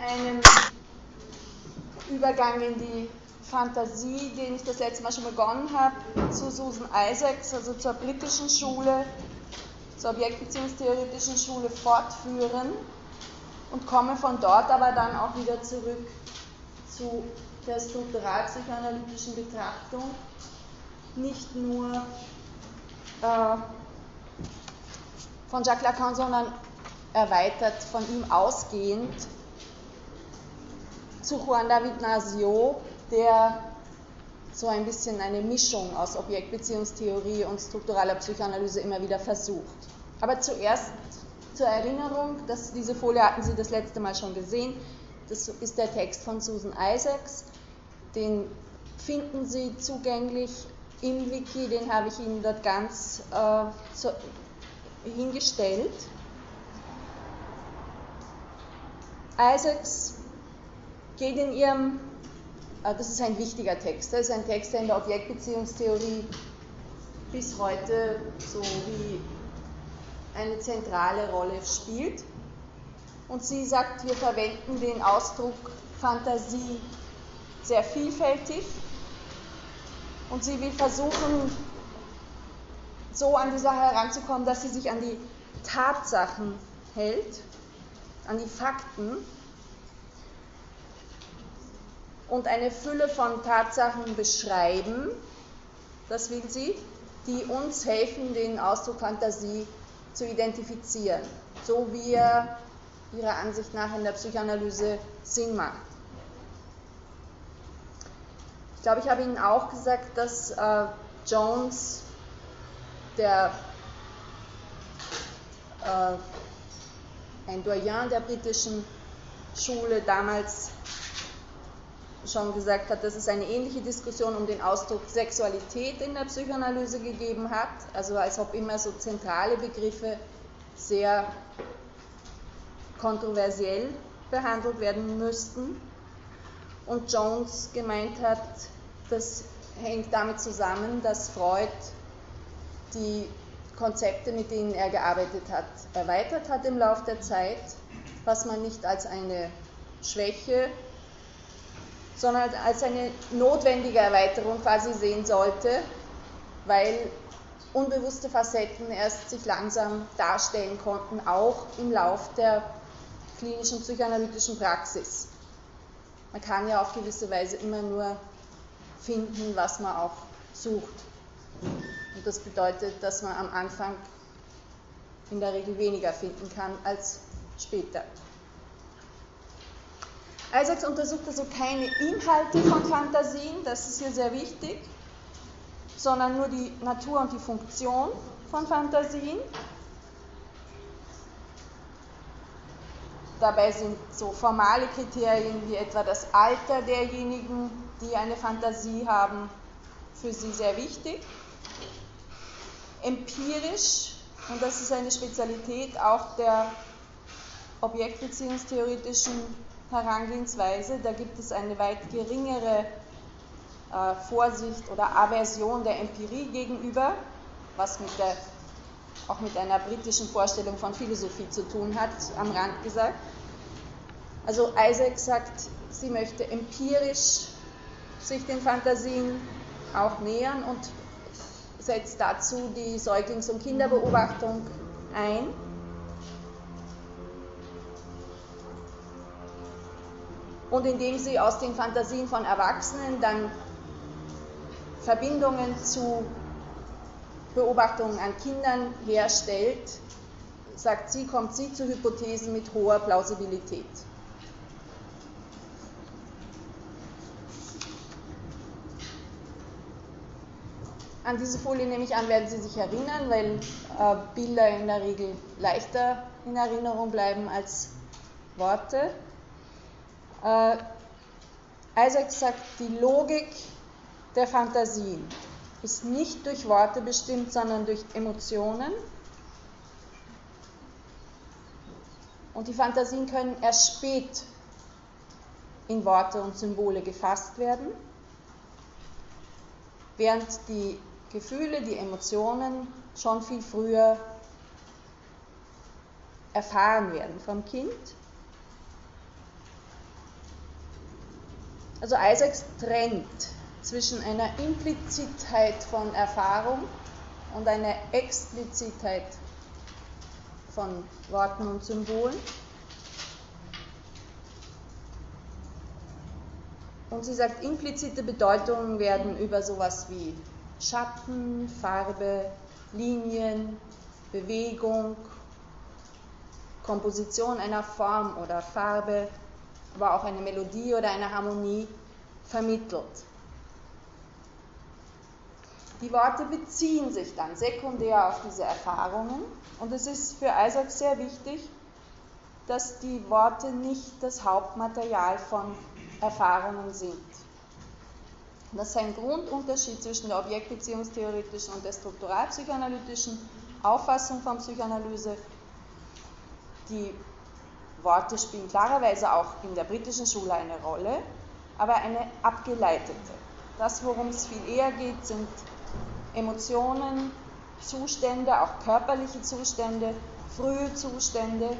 einem Übergang in die Fantasie, den ich das letzte Mal schon begonnen habe, zu Susan Isaacs, also zur britischen Schule, zur objektbeziehungstheoretischen Schule fortführen und komme von dort aber dann auch wieder zurück zu der strukturalpsychoanalytischen Betrachtung, nicht nur äh, von Jacques Lacan, sondern erweitert von ihm ausgehend zu Juan David Nasio, der so ein bisschen eine Mischung aus Objektbeziehungstheorie und strukturaler Psychoanalyse immer wieder versucht. Aber zuerst zur Erinnerung, dass diese Folie hatten Sie das letzte Mal schon gesehen. Das ist der Text von Susan Isaacs. Den finden Sie zugänglich im Wiki, den habe ich Ihnen dort ganz äh, so hingestellt. Isaacs geht in ihrem äh, das ist ein wichtiger Text. Das ist ein Text, der in der Objektbeziehungstheorie bis heute so wie eine zentrale Rolle spielt. Und sie sagt, wir verwenden den Ausdruck Fantasie sehr vielfältig. Und sie will versuchen, so an die Sache heranzukommen, dass sie sich an die Tatsachen hält, an die Fakten und eine Fülle von Tatsachen beschreiben, das will sie, die uns helfen, den Ausdruck Fantasie zu identifizieren, so wie er ihrer Ansicht nach in der Psychoanalyse Sinn macht. Ich glaube, ich habe Ihnen auch gesagt, dass äh, Jones, der äh, ein Doyen der britischen Schule damals schon gesagt hat, dass es eine ähnliche Diskussion um den Ausdruck Sexualität in der Psychoanalyse gegeben hat, also als ob immer so zentrale Begriffe sehr kontroversiell behandelt werden müssten. Und Jones gemeint hat, das hängt damit zusammen, dass Freud die Konzepte, mit denen er gearbeitet hat, erweitert hat im Laufe der Zeit, was man nicht als eine Schwäche sondern als eine notwendige Erweiterung quasi sehen sollte, weil unbewusste Facetten erst sich langsam darstellen konnten, auch im Lauf der klinischen psychoanalytischen Praxis. Man kann ja auf gewisse Weise immer nur finden, was man auch sucht. Und das bedeutet, dass man am Anfang in der Regel weniger finden kann als später. Isaacs untersucht also keine Inhalte von Fantasien, das ist hier sehr wichtig, sondern nur die Natur und die Funktion von Fantasien. Dabei sind so formale Kriterien wie etwa das Alter derjenigen, die eine Fantasie haben, für sie sehr wichtig. Empirisch, und das ist eine Spezialität auch der objektbeziehungstheoretischen Herangehensweise. Da gibt es eine weit geringere äh, Vorsicht oder Aversion der Empirie gegenüber, was mit der, auch mit einer britischen Vorstellung von Philosophie zu tun hat, am Rand gesagt. Also Isaac sagt, sie möchte empirisch sich den Fantasien auch nähern und setzt dazu die Säuglings- und Kinderbeobachtung ein. Und indem sie aus den Fantasien von Erwachsenen dann Verbindungen zu Beobachtungen an Kindern herstellt, sagt sie, kommt sie zu Hypothesen mit hoher Plausibilität. An diese Folie nehme ich an, werden Sie sich erinnern, weil äh, Bilder in der Regel leichter in Erinnerung bleiben als Worte. Äh, Isaac sagt, die Logik der Fantasien ist nicht durch Worte bestimmt, sondern durch Emotionen. Und die Fantasien können erst spät in Worte und Symbole gefasst werden, während die Gefühle, die Emotionen schon viel früher erfahren werden vom Kind. Also Isaacs trennt zwischen einer Implizitheit von Erfahrung und einer Explizitheit von Worten und Symbolen. Und sie sagt, implizite Bedeutungen werden über sowas wie Schatten, Farbe, Linien, Bewegung, Komposition einer Form oder Farbe, aber auch eine Melodie oder eine Harmonie vermittelt. Die Worte beziehen sich dann sekundär auf diese Erfahrungen und es ist für Isaac sehr wichtig, dass die Worte nicht das Hauptmaterial von Erfahrungen sind. Das ist ein Grundunterschied zwischen der objektbeziehungstheoretischen und der strukturalpsychoanalytischen Auffassung von Psychoanalyse. Die Worte spielen klarerweise auch in der britischen Schule eine Rolle, aber eine abgeleitete. Das, worum es viel eher geht, sind Emotionen, Zustände, auch körperliche Zustände, frühe Zustände,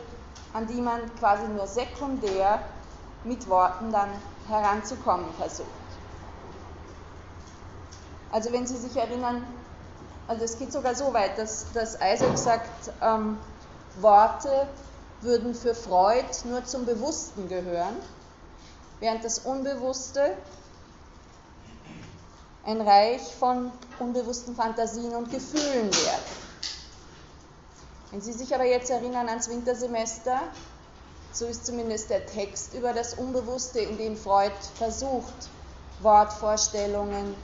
an die man quasi nur sekundär mit Worten dann heranzukommen versucht. Also wenn Sie sich erinnern, also es geht sogar so weit, dass, dass Isaac sagt, ähm, Worte würden für Freud nur zum Bewussten gehören, während das Unbewusste ein Reich von unbewussten Fantasien und Gefühlen wäre. Wenn Sie sich aber jetzt erinnern ans Wintersemester, so ist zumindest der Text über das Unbewusste, in dem Freud versucht, Wortvorstellungen,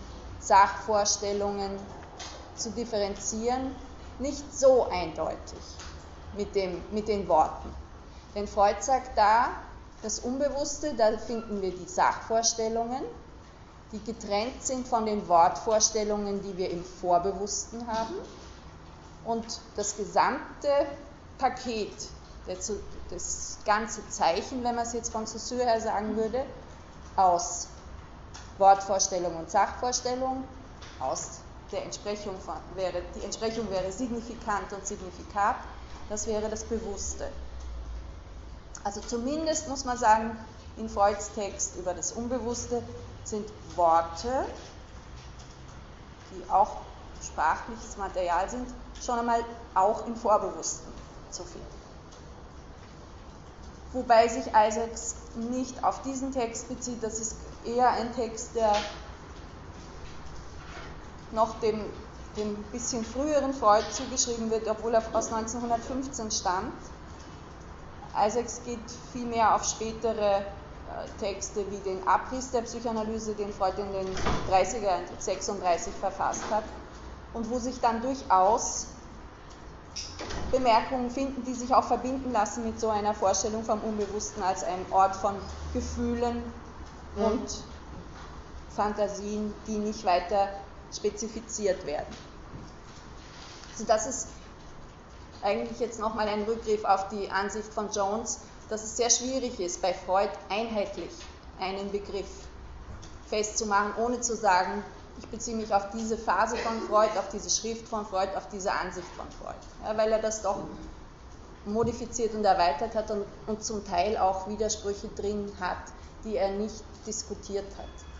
Sachvorstellungen zu differenzieren, nicht so eindeutig mit, dem, mit den Worten. Denn Freud sagt da, das Unbewusste, da finden wir die Sachvorstellungen, die getrennt sind von den Wortvorstellungen, die wir im Vorbewussten haben. Und das gesamte Paket, das ganze Zeichen, wenn man es jetzt von Saussure her sagen würde, aus Wortvorstellung und Sachvorstellung, aus der Entsprechung von, wäre, die Entsprechung wäre signifikant und signifikat, das wäre das Bewusste. Also zumindest muss man sagen, in Freuds Text über das Unbewusste sind Worte, die auch sprachliches Material sind, schon einmal auch im Vorbewussten zu finden. Wobei sich Isaacs nicht auf diesen Text bezieht, das ist eher ein Text, der noch dem, dem bisschen früheren Freud zugeschrieben wird, obwohl er aus 1915 stammt. Isaacs geht vielmehr auf spätere äh, Texte wie den Abriss der Psychoanalyse, den Freud in den 30er, 36 verfasst hat, und wo sich dann durchaus Bemerkungen finden, die sich auch verbinden lassen mit so einer Vorstellung vom Unbewussten als einem Ort von Gefühlen mhm. und Fantasien, die nicht weiter spezifiziert werden. Also das ist eigentlich jetzt nochmal ein Rückgriff auf die Ansicht von Jones, dass es sehr schwierig ist, bei Freud einheitlich einen Begriff festzumachen, ohne zu sagen, ich beziehe mich auf diese Phase von Freud, auf diese Schrift von Freud, auf diese Ansicht von Freud, ja, weil er das doch modifiziert und erweitert hat und, und zum Teil auch Widersprüche drin hat, die er nicht diskutiert hat.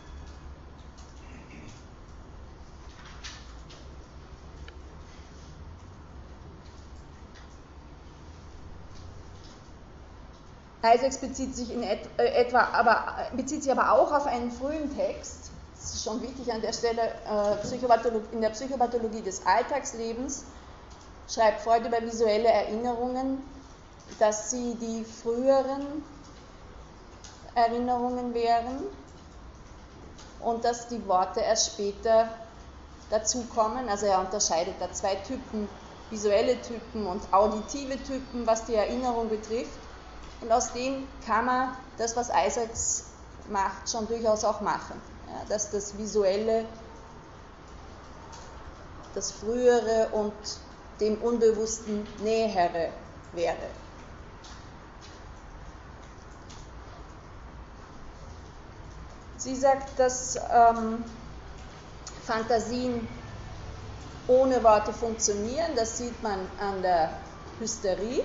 Isaacs bezieht sich in et, äh, etwa, aber, bezieht sich aber auch auf einen frühen Text, das ist schon wichtig an der Stelle, äh, in der Psychopathologie des Alltagslebens schreibt Freud über visuelle Erinnerungen, dass sie die früheren Erinnerungen wären und dass die Worte erst später dazukommen. Also er unterscheidet da zwei Typen, visuelle Typen und auditive Typen, was die Erinnerung betrifft. Und aus dem kann man das, was Isaacs macht, schon durchaus auch machen. Ja, dass das Visuelle, das Frühere und dem Unbewussten Nähere wäre. Sie sagt, dass ähm, Fantasien ohne Worte funktionieren. Das sieht man an der Hysterie.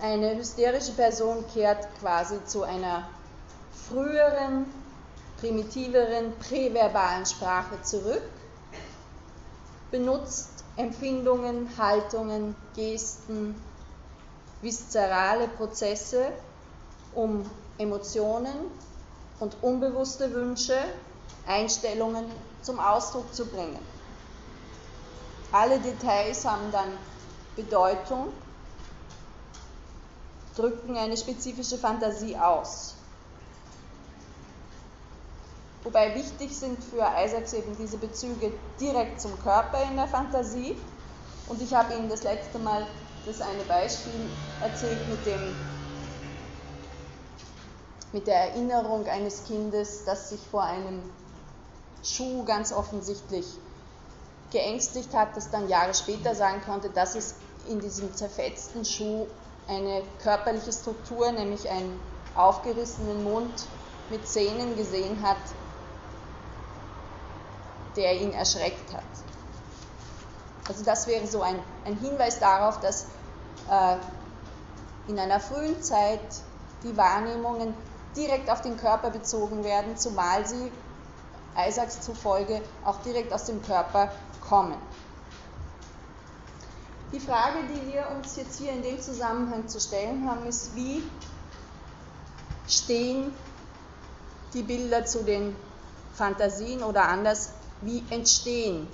Eine hysterische Person kehrt quasi zu einer früheren, primitiveren, präverbalen Sprache zurück, benutzt Empfindungen, Haltungen, Gesten, viszerale Prozesse, um Emotionen und unbewusste Wünsche, Einstellungen zum Ausdruck zu bringen. Alle Details haben dann Bedeutung, drücken eine spezifische Fantasie aus. Wobei wichtig sind für Isaacs eben diese Bezüge direkt zum Körper in der Fantasie. Und ich habe Ihnen das letzte Mal das eine Beispiel erzählt mit, dem, mit der Erinnerung eines Kindes, das sich vor einem Schuh ganz offensichtlich geängstigt hat, das dann Jahre später sagen konnte, dass es in diesem zerfetzten Schuh eine körperliche Struktur, nämlich einen aufgerissenen Mund mit Zähnen gesehen hat, der ihn erschreckt hat. Also das wäre so ein, ein Hinweis darauf, dass äh, in einer frühen Zeit die Wahrnehmungen direkt auf den Körper bezogen werden, zumal sie Isaacs zufolge auch direkt aus dem Körper kommen. Die Frage, die wir uns jetzt hier in dem Zusammenhang zu stellen haben, ist, wie stehen die Bilder zu den Fantasien oder anders, wie entstehen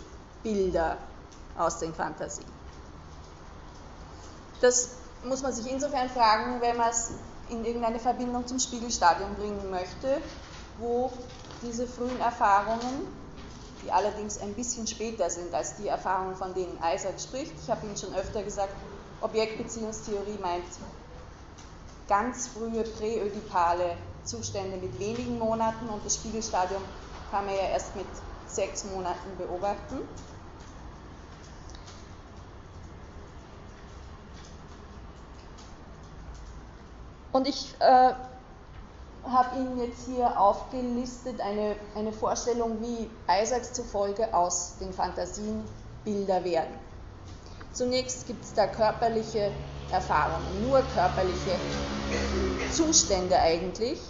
Bilder aus den Fantasien? Das muss man sich insofern fragen, wenn man es in irgendeine Verbindung zum Spiegelstadium bringen möchte, wo diese frühen Erfahrungen, die allerdings ein bisschen später sind als die Erfahrungen, von denen Isaac spricht, ich habe Ihnen schon öfter gesagt, Objektbeziehungstheorie meint ganz frühe präödipale Zustände mit wenigen Monaten und das Spiegelstadium kann man ja erst mit sechs Monaten beobachten. Und ich äh, habe Ihnen jetzt hier aufgelistet eine, eine Vorstellung, wie Isaacs zufolge aus den Fantasien Bilder werden. Zunächst gibt es da körperliche Erfahrungen, nur körperliche Zustände eigentlich.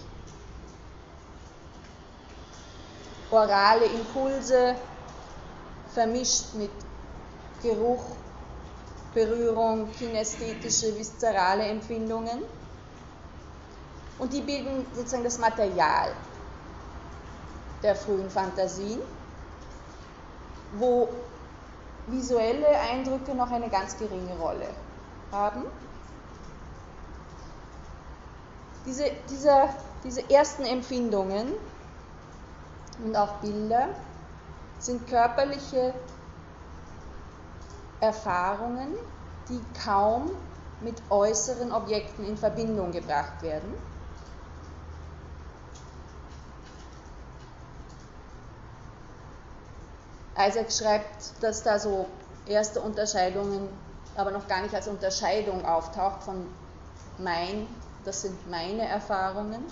orale Impulse vermischt mit Geruch, Berührung, kinästhetische, viszerale Empfindungen. Und die bilden sozusagen das Material der frühen Fantasien, wo visuelle Eindrücke noch eine ganz geringe Rolle haben. Diese, dieser, diese ersten Empfindungen und auch Bilder sind körperliche Erfahrungen, die kaum mit äußeren Objekten in Verbindung gebracht werden. Isaac schreibt, dass da so erste Unterscheidungen, aber noch gar nicht als Unterscheidung auftaucht von mein, das sind meine Erfahrungen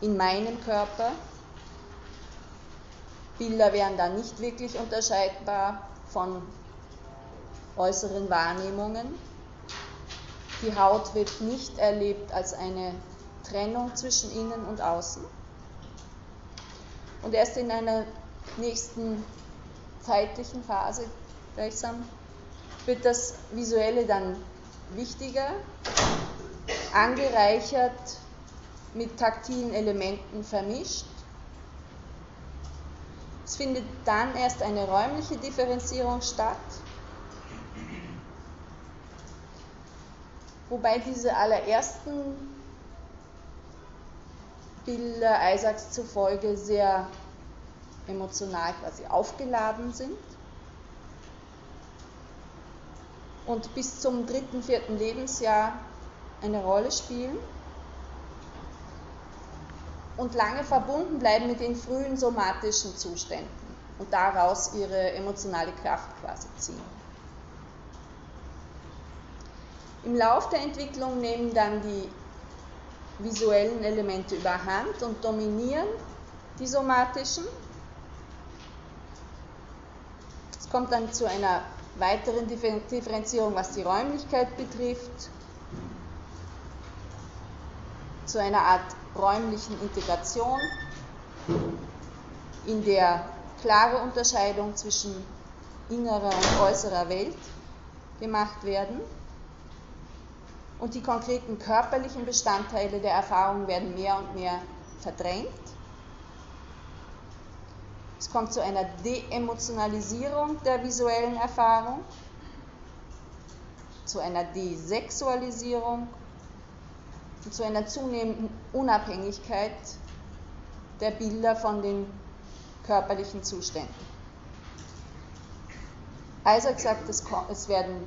in meinem Körper Bilder wären dann nicht wirklich unterscheidbar von äußeren Wahrnehmungen. Die Haut wird nicht erlebt als eine Trennung zwischen innen und außen. Und erst in einer nächsten zeitlichen Phase gleichsam wird das Visuelle dann wichtiger, angereichert mit taktilen Elementen vermischt. Es findet dann erst eine räumliche Differenzierung statt, wobei diese allerersten Bilder Isaacs zufolge sehr emotional quasi aufgeladen sind und bis zum dritten, vierten Lebensjahr eine Rolle spielen und lange verbunden bleiben mit den frühen somatischen Zuständen und daraus ihre emotionale Kraft quasi ziehen. Im Lauf der Entwicklung nehmen dann die visuellen Elemente überhand und dominieren die somatischen. Kommt dann zu einer weiteren Differenzierung, was die Räumlichkeit betrifft. zu einer Art räumlichen Integration, in der klare Unterscheidung zwischen innerer und äußerer Welt gemacht werden und die konkreten körperlichen Bestandteile der Erfahrung werden mehr und mehr verdrängt. Es kommt zu einer Deemotionalisierung der visuellen Erfahrung, zu einer Desexualisierung und zu einer zunehmenden Unabhängigkeit der Bilder von den körperlichen Zuständen. Isaac sagt, es, werden,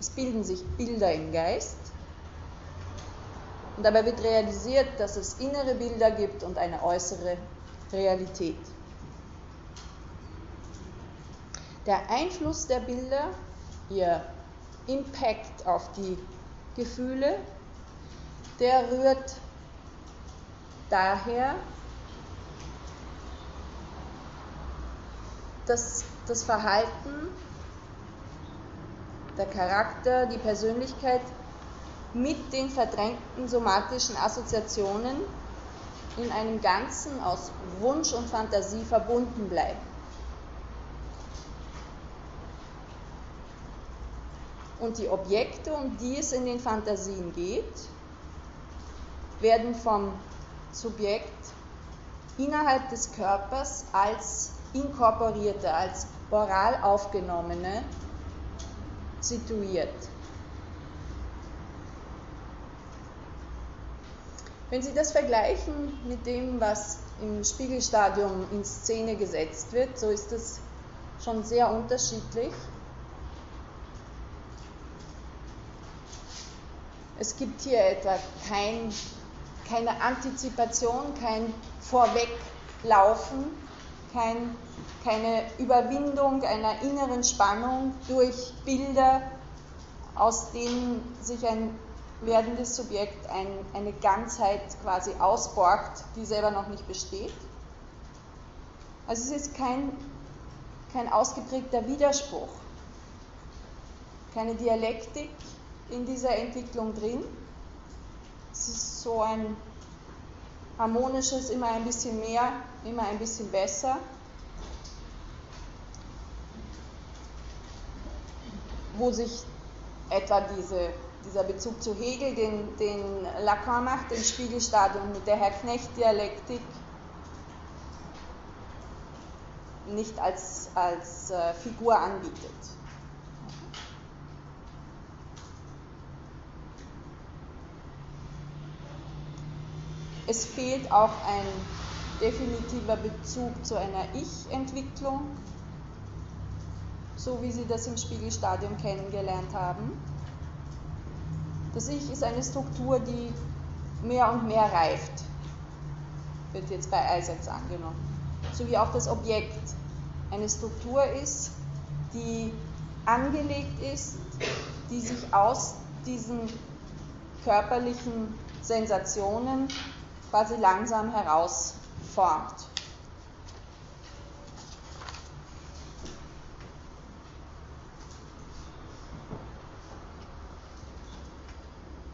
es bilden sich Bilder im Geist und dabei wird realisiert, dass es innere Bilder gibt und eine äußere Realität. Der Einfluss der Bilder, ihr Impact auf die Gefühle, der rührt daher, dass das Verhalten, der Charakter, die Persönlichkeit mit den verdrängten somatischen Assoziationen in einem Ganzen aus Wunsch und Fantasie verbunden bleiben. Und die Objekte, um die es in den Fantasien geht, werden vom Subjekt innerhalb des Körpers als inkorporierte, als oral aufgenommene situiert. Wenn Sie das vergleichen mit dem, was im Spiegelstadium in Szene gesetzt wird, so ist es schon sehr unterschiedlich. Es gibt hier etwa kein, keine Antizipation, kein Vorweglaufen kein, keine Überwindung einer inneren Spannung durch Bilder, aus denen sich ein werdendes Subjekt ein, eine Ganzheit quasi ausborgt, die selber noch nicht besteht. Also es ist kein, kein ausgeprägter Widerspruch, keine Dialektik in dieser Entwicklung drin. Es ist so ein harmonisches, immer ein bisschen mehr, immer ein bisschen besser. Wo sich etwa diese, dieser Bezug zu Hegel, den, den Lacan macht, im Spiegelstadium mit der Herr-Knecht-Dialektik, nicht als, als äh, Figur anbietet. Es fehlt auch ein definitiver Bezug zu einer Ich-Entwicklung, so wie Sie das im Spiegelstadium kennengelernt haben. Das Ich ist eine Struktur, die mehr und mehr reift, wird jetzt bei Isaacs angenommen. So wie auch das Objekt eine Struktur ist, die angelegt ist, die sich aus diesen körperlichen Sensationen quasi langsam herausformt.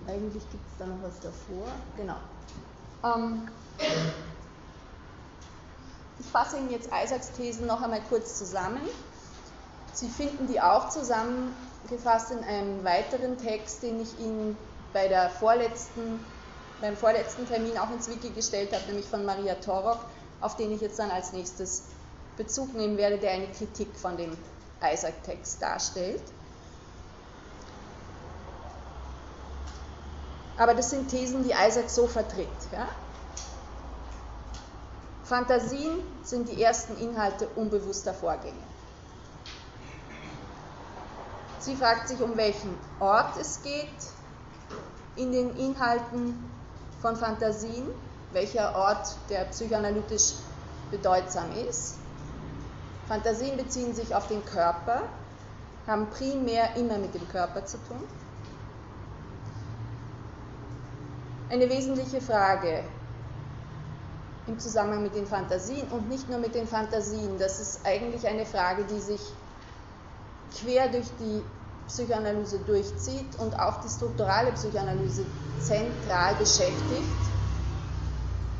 Eigentlich gibt es da noch was davor. Genau. Ähm, ich fasse Ihnen jetzt Isaacs Thesen noch einmal kurz zusammen. Sie finden die auch zusammengefasst in einem weiteren Text, den ich Ihnen bei der vorletzten beim vorletzten Termin auch ins Wiki gestellt habe, nämlich von Maria Torok, auf den ich jetzt dann als nächstes Bezug nehmen werde, der eine Kritik von dem Isaac-Text darstellt. Aber das sind Thesen, die Isaac so vertritt. Ja? Fantasien sind die ersten Inhalte unbewusster Vorgänge. Sie fragt sich, um welchen Ort es geht in den Inhalten von Fantasien, welcher Ort der psychoanalytisch bedeutsam ist. Fantasien beziehen sich auf den Körper, haben primär immer mit dem Körper zu tun. Eine wesentliche Frage im Zusammenhang mit den Fantasien und nicht nur mit den Fantasien, das ist eigentlich eine Frage, die sich quer durch die Psychoanalyse durchzieht und auch die strukturale Psychoanalyse zentral beschäftigt,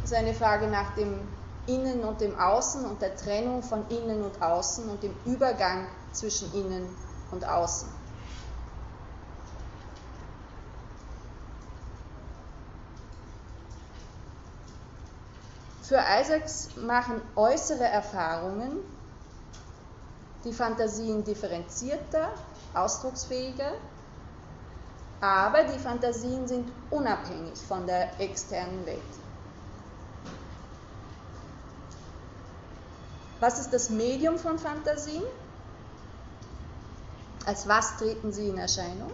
ist eine Frage nach dem Innen und dem Außen und der Trennung von Innen und Außen und dem Übergang zwischen Innen und Außen. Für Isaacs machen äußere Erfahrungen die Fantasien differenzierter, ausdrucksfähiger, aber die Fantasien sind unabhängig von der externen Welt. Was ist das Medium von Fantasien? Als was treten sie in Erscheinung?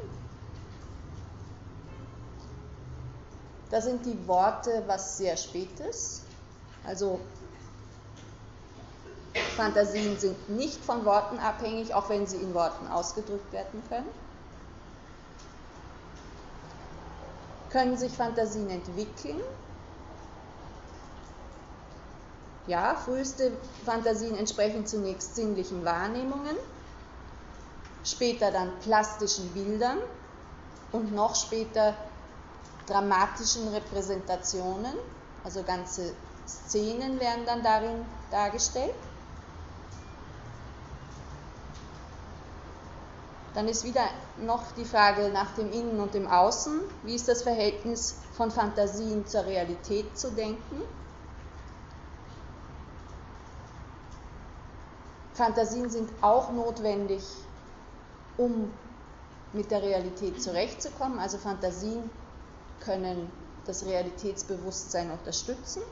Da sind die Worte was sehr Spätes. Also Fantasien sind nicht von Worten abhängig, auch wenn sie in Worten ausgedrückt werden können. Können sich Fantasien entwickeln? Ja, früheste Fantasien entsprechen zunächst sinnlichen Wahrnehmungen, später dann plastischen Bildern und noch später dramatischen Repräsentationen, also ganze Szenen werden dann darin dargestellt. Dann ist wieder noch die Frage nach dem Innen und dem Außen. Wie ist das Verhältnis von Fantasien zur Realität zu denken? Fantasien sind auch notwendig, um mit der Realität zurechtzukommen. Also Fantasien können das Realitätsbewusstsein unterstützen.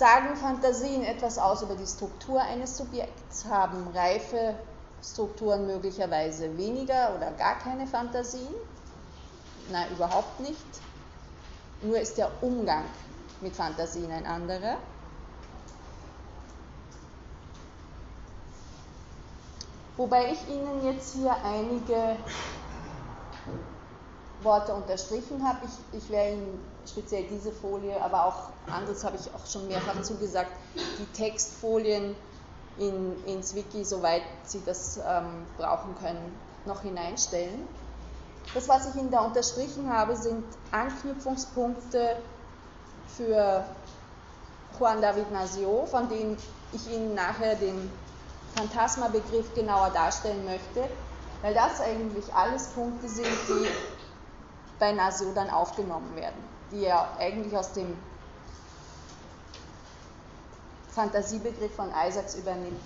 Sagen Fantasien etwas aus über die Struktur eines Subjekts? Haben reife Strukturen möglicherweise weniger oder gar keine Fantasien? Nein, überhaupt nicht. Nur ist der Umgang mit Fantasien ein anderer. Wobei ich Ihnen jetzt hier einige Worte unterstrichen habe. Ich, ich werde Ihnen speziell diese Folie, aber auch anderes habe ich auch schon mehrfach zugesagt, die Textfolien in, ins Wiki, soweit Sie das ähm, brauchen können, noch hineinstellen. Das, was ich Ihnen da unterstrichen habe, sind Anknüpfungspunkte für Juan David Nasio, von dem ich Ihnen nachher den Phantasma-Begriff genauer darstellen möchte, weil das eigentlich alles Punkte sind, die bei Nasio dann aufgenommen werden, die er eigentlich aus dem Fantasiebegriff von Isaacs übernimmt.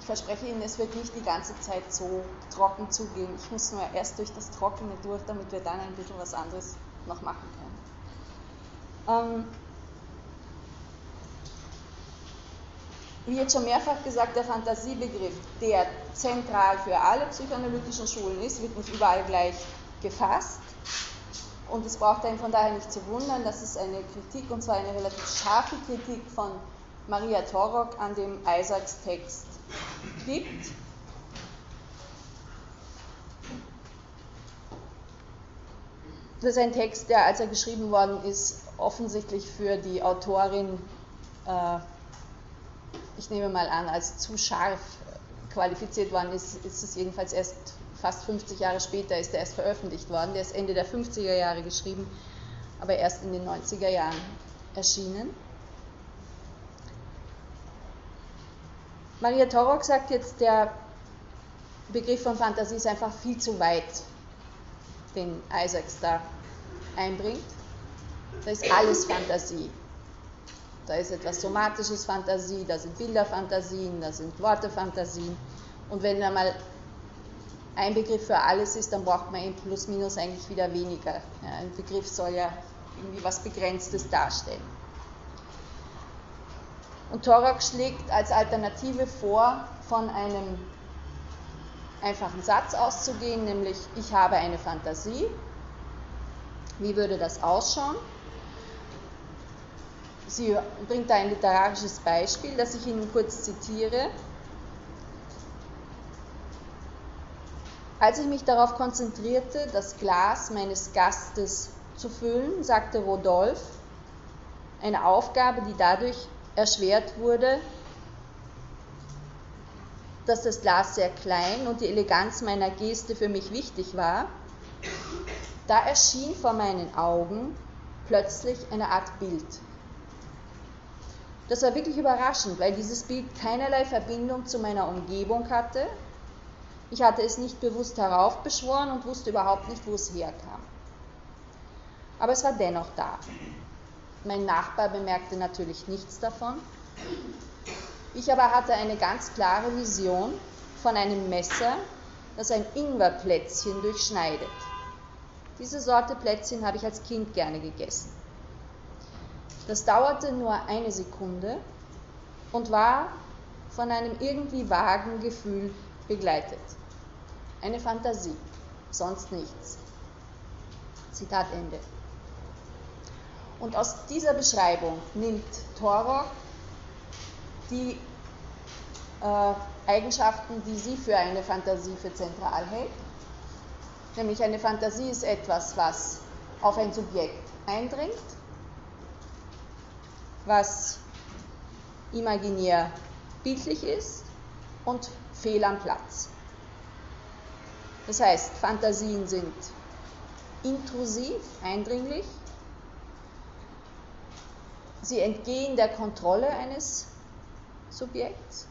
Ich verspreche Ihnen, es wird nicht die ganze Zeit so trocken zugehen. Ich muss nur erst durch das Trockene durch, damit wir dann ein bisschen was anderes noch machen können. Ähm, wie jetzt schon mehrfach gesagt, der Fantasiebegriff, der zentral für alle psychoanalytischen Schulen ist, wird nicht überall gleich gefasst. Und es braucht einen von daher nicht zu wundern, dass es eine Kritik, und zwar eine relativ scharfe Kritik von Maria Torok an dem Isaacs Text gibt. Das ist ein Text, der, als er geschrieben worden ist, offensichtlich für die Autorin äh, ich nehme mal an, als zu scharf qualifiziert worden ist, ist es jedenfalls erst fast 50 Jahre später ist er erst veröffentlicht worden. Der ist Ende der 50er Jahre geschrieben, aber erst in den 90er Jahren erschienen. Maria Torok sagt jetzt, der Begriff von Fantasie ist einfach viel zu weit, den Isaacs da einbringt. Da ist alles Fantasie. Da ist etwas somatisches Fantasie, da sind Bilderfantasien, da sind Wortefantasien. Und wenn da mal ein Begriff für alles ist, dann braucht man eben plus minus eigentlich wieder weniger. Ja, ein Begriff soll ja irgendwie was Begrenztes darstellen. Und Torok schlägt als Alternative vor, von einem einfachen Satz auszugehen, nämlich ich habe eine Fantasie. Wie würde das ausschauen? Sie bringt da ein literarisches Beispiel, das ich Ihnen kurz zitiere. Als ich mich darauf konzentrierte, das Glas meines Gastes zu füllen, sagte Rodolphe, eine Aufgabe, die dadurch erschwert wurde, dass das Glas sehr klein und die Eleganz meiner Geste für mich wichtig war, da erschien vor meinen Augen plötzlich eine Art Bild. Das war wirklich überraschend, weil dieses Bild keinerlei Verbindung zu meiner Umgebung hatte. Ich hatte es nicht bewusst heraufbeschworen und wusste überhaupt nicht, wo es herkam. Aber es war dennoch da. Mein Nachbar bemerkte natürlich nichts davon. Ich aber hatte eine ganz klare Vision von einem Messer, das ein Ingwerplätzchen durchschneidet. Diese Sorte Plätzchen habe ich als Kind gerne gegessen. Das dauerte nur eine Sekunde und war von einem irgendwie vagen Gefühl begleitet. Eine Fantasie, sonst nichts. Zitat Ende. Und aus dieser Beschreibung nimmt Torok die äh, Eigenschaften, die sie für eine Fantasie für zentral hält. Nämlich eine Fantasie ist etwas, was auf ein Subjekt eindringt, was imaginär bildlich ist und fehl am Platz. Das heißt, Fantasien sind intrusiv, eindringlich, Sie entgehen der Kontrolle eines Subjekts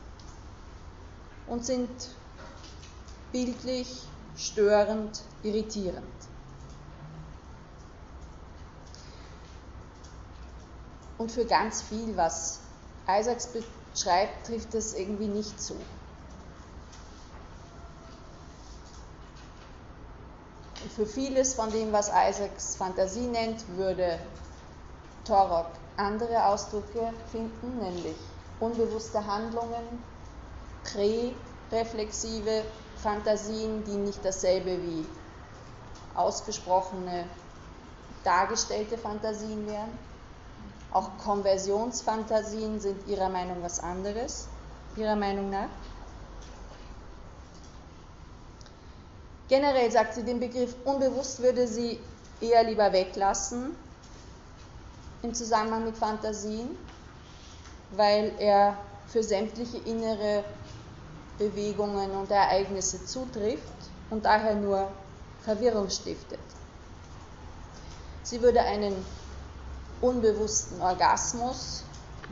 und sind bildlich, störend, irritierend. Und für ganz viel, was Isaacs beschreibt, trifft es irgendwie nicht zu. Und für vieles von dem, was Isaacs Fantasie nennt, würde Torok andere Ausdrücke finden, nämlich unbewusste Handlungen, präreflexive Fantasien, die nicht dasselbe wie ausgesprochene, dargestellte Fantasien wären. Auch Konversionsfantasien sind ihrer Meinung was anderes, ihrer Meinung nach. Generell sagt sie, den Begriff unbewusst würde sie eher lieber weglassen, im Zusammenhang mit Fantasien, weil er für sämtliche innere Bewegungen und Ereignisse zutrifft und daher nur Verwirrung stiftet. Sie würde einen unbewussten Orgasmus,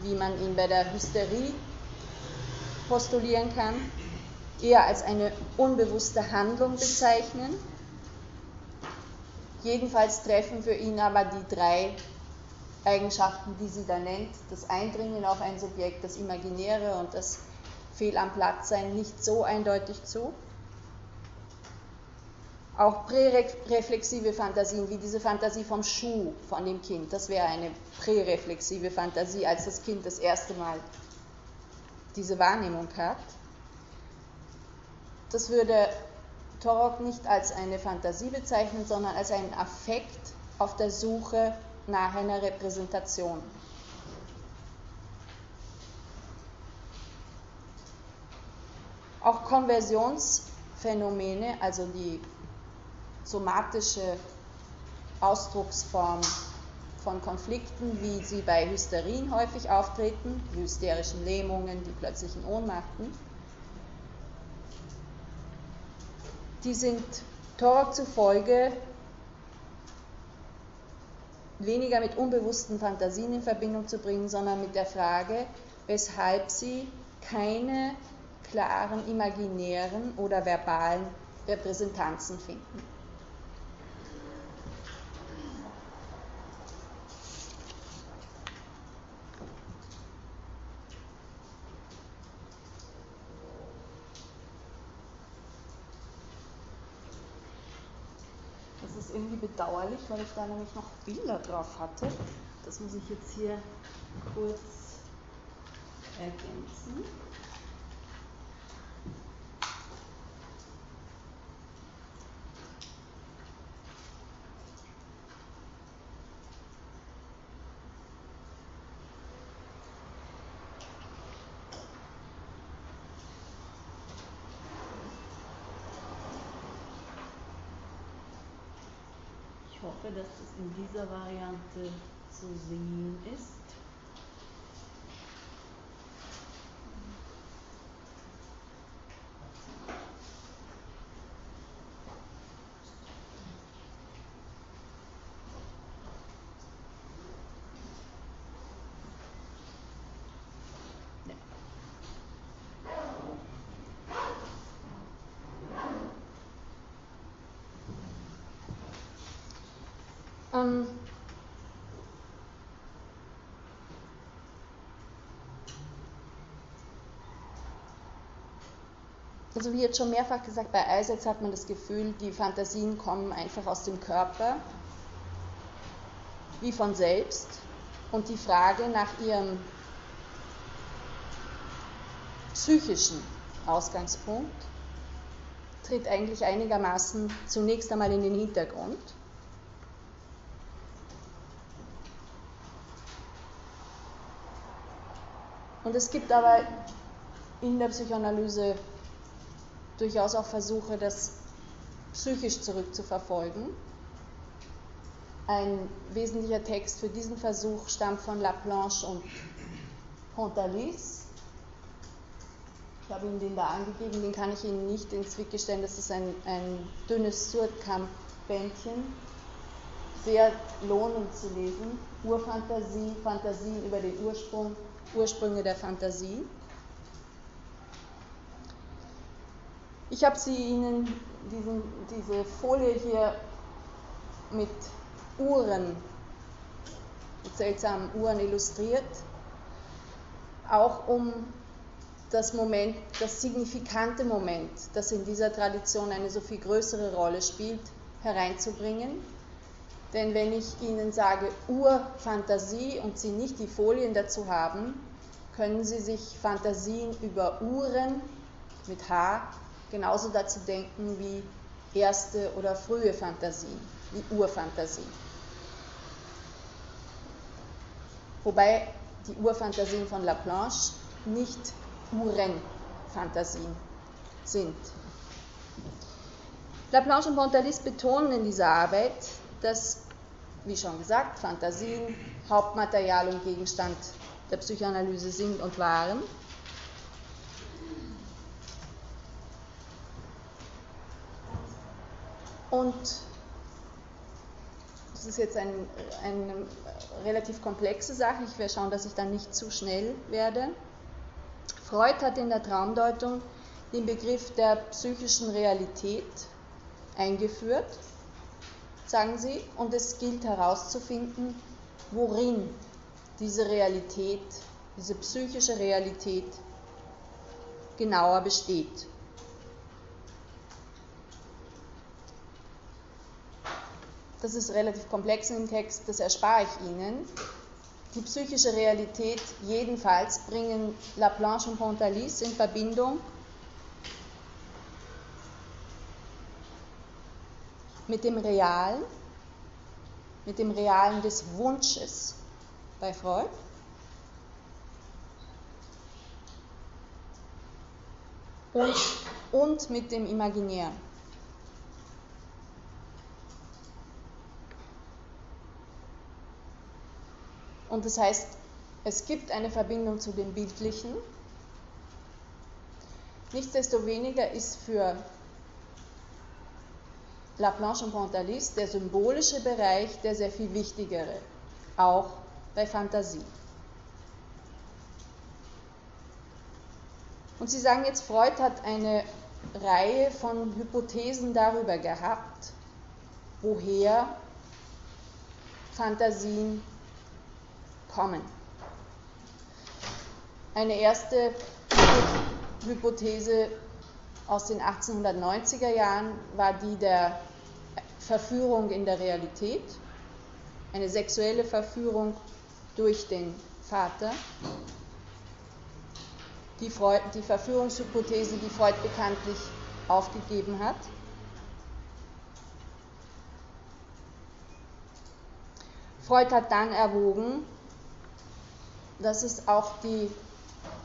wie man ihn bei der Hysterie postulieren kann, eher als eine unbewusste Handlung bezeichnen. Jedenfalls treffen für ihn aber die drei Eigenschaften, die sie da nennt, das Eindringen auf ein Subjekt, das Imaginäre und das Fehl am Platzsein nicht so eindeutig zu. Auch präreflexive Fantasien, wie diese Fantasie vom Schuh von dem Kind, das wäre eine präreflexive Fantasie, als das Kind das erste Mal diese Wahrnehmung hat. Das würde Torok nicht als eine Fantasie bezeichnen, sondern als einen Affekt auf der Suche nach einer Repräsentation. Auch Konversionsphänomene, also die somatische Ausdrucksform von Konflikten, wie sie bei Hysterien häufig auftreten, die hysterischen Lähmungen, die plötzlichen Ohnmachten, die sind Torok zufolge weniger mit unbewussten Fantasien in Verbindung zu bringen, sondern mit der Frage, weshalb sie keine klaren imaginären oder verbalen Repräsentanzen finden. Irgendwie bedauerlich, weil ich da nämlich noch Bilder drauf hatte. Das muss ich jetzt hier kurz ergänzen. Dieser Variante zu sehen ist. Ähm, also wie jetzt schon mehrfach gesagt, bei Eisets hat man das Gefühl, die Fantasien kommen einfach aus dem Körper, wie von selbst. Und die Frage nach ihrem psychischen Ausgangspunkt tritt eigentlich einigermaßen zunächst einmal in den Hintergrund. Und es gibt aber in der Psychoanalyse durchaus auch Versuche, das psychisch zurückzuverfolgen. Ein wesentlicher Text für diesen Versuch stammt von Laplanche und Pontalis. Ich habe Ihnen den da angegeben, den kann ich Ihnen nicht ins Wiki stellen. Das ist ein, ein dünnes Surkamp-Bändchen, sehr lohnend zu lesen. Urfantasie, Fantasien über den Ursprung, Ursprünge der Fantasie. Ich habe sie Ihnen diesen, diese Folie hier mit Uhren, mit seltsamen Uhren illustriert, auch um das Moment, das signifikante Moment, das in dieser Tradition eine so viel größere Rolle spielt, hereinzubringen. Denn wenn ich Ihnen sage Urfantasie und Sie nicht die Folien dazu haben, können Sie sich Fantasien über Uhren mit H genauso dazu denken wie erste oder frühe Fantasien, wie Urfantasien. Wobei die Urfantasien von Laplanche nicht Uhrenfantasien sind. Laplanche und Pontalis betonen in dieser Arbeit, dass, wie schon gesagt, Fantasien Hauptmaterial und Gegenstand der Psychoanalyse sind und waren. Und das ist jetzt ein, eine relativ komplexe Sache. Ich werde schauen, dass ich dann nicht zu schnell werde. Freud hat in der Traumdeutung den Begriff der psychischen Realität eingeführt, sagen sie, und es gilt herauszufinden, worin diese Realität, diese psychische Realität genauer besteht. Das ist relativ komplex im Text, das erspare ich Ihnen. Die psychische Realität jedenfalls bringen Laplanche und Pontalis in Verbindung mit dem Realen, mit dem Realen des Wunsches bei Freud. Und, und mit dem Imaginären. Und das heißt, es gibt eine Verbindung zu dem Bildlichen. Nichtsdestoweniger ist für Laplanche und Pontalis der symbolische Bereich der sehr viel wichtigere, auch bei Fantasie. Und Sie sagen jetzt, Freud hat eine Reihe von Hypothesen darüber gehabt, woher Fantasien kommen. Eine erste Hypothese aus den 1890er Jahren war die der Verführung in der Realität, eine sexuelle Verführung durch den Vater. Die, Freud, die Verführungshypothese, die Freud bekanntlich aufgegeben hat. Freud hat dann erwogen, dass es auch die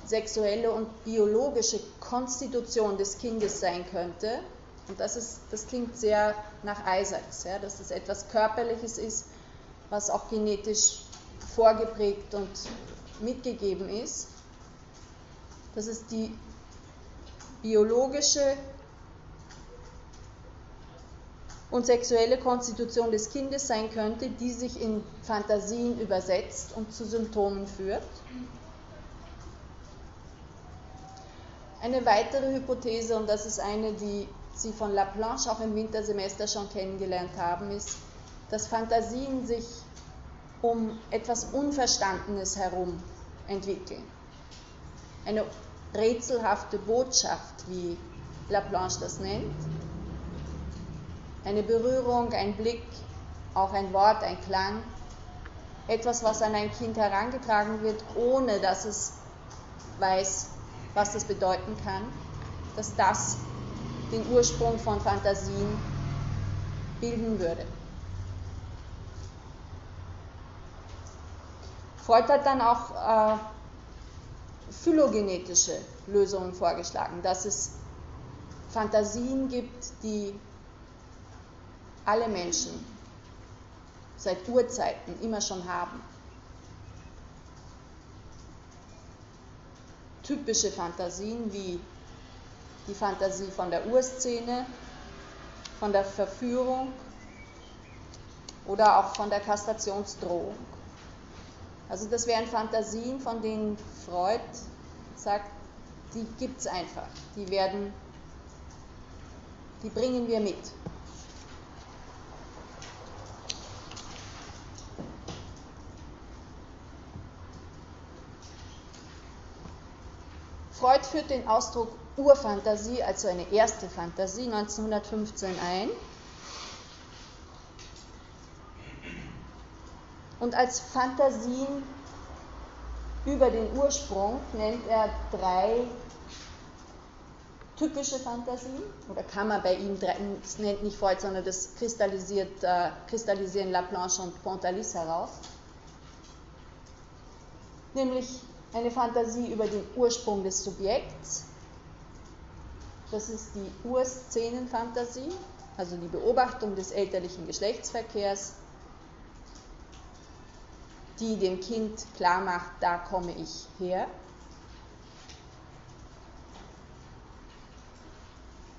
sexuelle und biologische Konstitution des Kindes sein könnte, Und das, ist, das klingt sehr nach Isaacs, ja, dass es etwas Körperliches ist, was auch genetisch vorgeprägt und mitgegeben ist. Dass es die biologische und sexuelle Konstitution des Kindes sein könnte, die sich in Fantasien übersetzt und zu Symptomen führt. Eine weitere Hypothese, und das ist eine, die Sie von Laplanche auch im Wintersemester schon kennengelernt haben, ist, dass Fantasien sich um etwas Unverstandenes herum entwickeln. Eine rätselhafte Botschaft, wie Laplanche das nennt. Eine Berührung, ein Blick, auch ein Wort, ein Klang. Etwas, was an ein Kind herangetragen wird, ohne dass es weiß, was das bedeuten kann, dass das den Ursprung von Fantasien bilden würde. Freud hat dann auch äh, phylogenetische Lösungen vorgeschlagen, dass es Fantasien gibt, die alle Menschen seit Urzeiten immer schon haben. Typische Fantasien wie die Fantasie von der Urszene, von der Verführung oder auch von der Kastrationsdrohung. Also das wären Fantasien, von denen Freud sagt, die gibt es einfach, die werden, die bringen wir mit. Freud führt den Ausdruck Urfantasie, also eine erste Fantasie, 1915 ein. Und als Fantasien über den Ursprung nennt er drei typische Fantasien, oder kann man bei ihm, das nennt nicht Freud, sondern das kristallisiert, äh, kristallisieren Laplanche und Pontalis heraus. Nämlich eine Fantasie über den Ursprung des Subjekts, das ist die Urszenenfantasie, also die Beobachtung des elterlichen Geschlechtsverkehrs, die dem Kind klar macht, da komme ich her.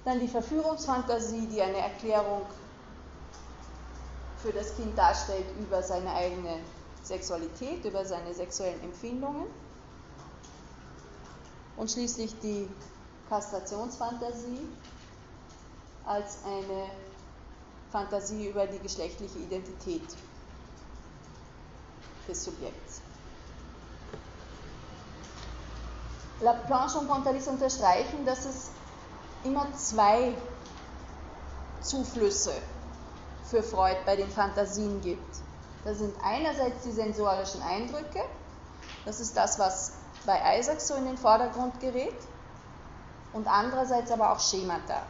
Dann die Verführungsfantasie, die eine Erklärung für das Kind darstellt über seine eigene Sexualität, über seine sexuellen Empfindungen. Und schließlich die Kastrationsfantasie als eine Fantasie über die geschlechtliche Identität des Subjekts. Laplanche und Pontalis unterstreichen, dass es immer zwei Zuflüsse für Freud bei den Fantasien gibt. Das sind einerseits die sensorischen Eindrücke, das ist das, was bei Isaac so in den Vordergrund gerät, und andererseits aber auch Schemata,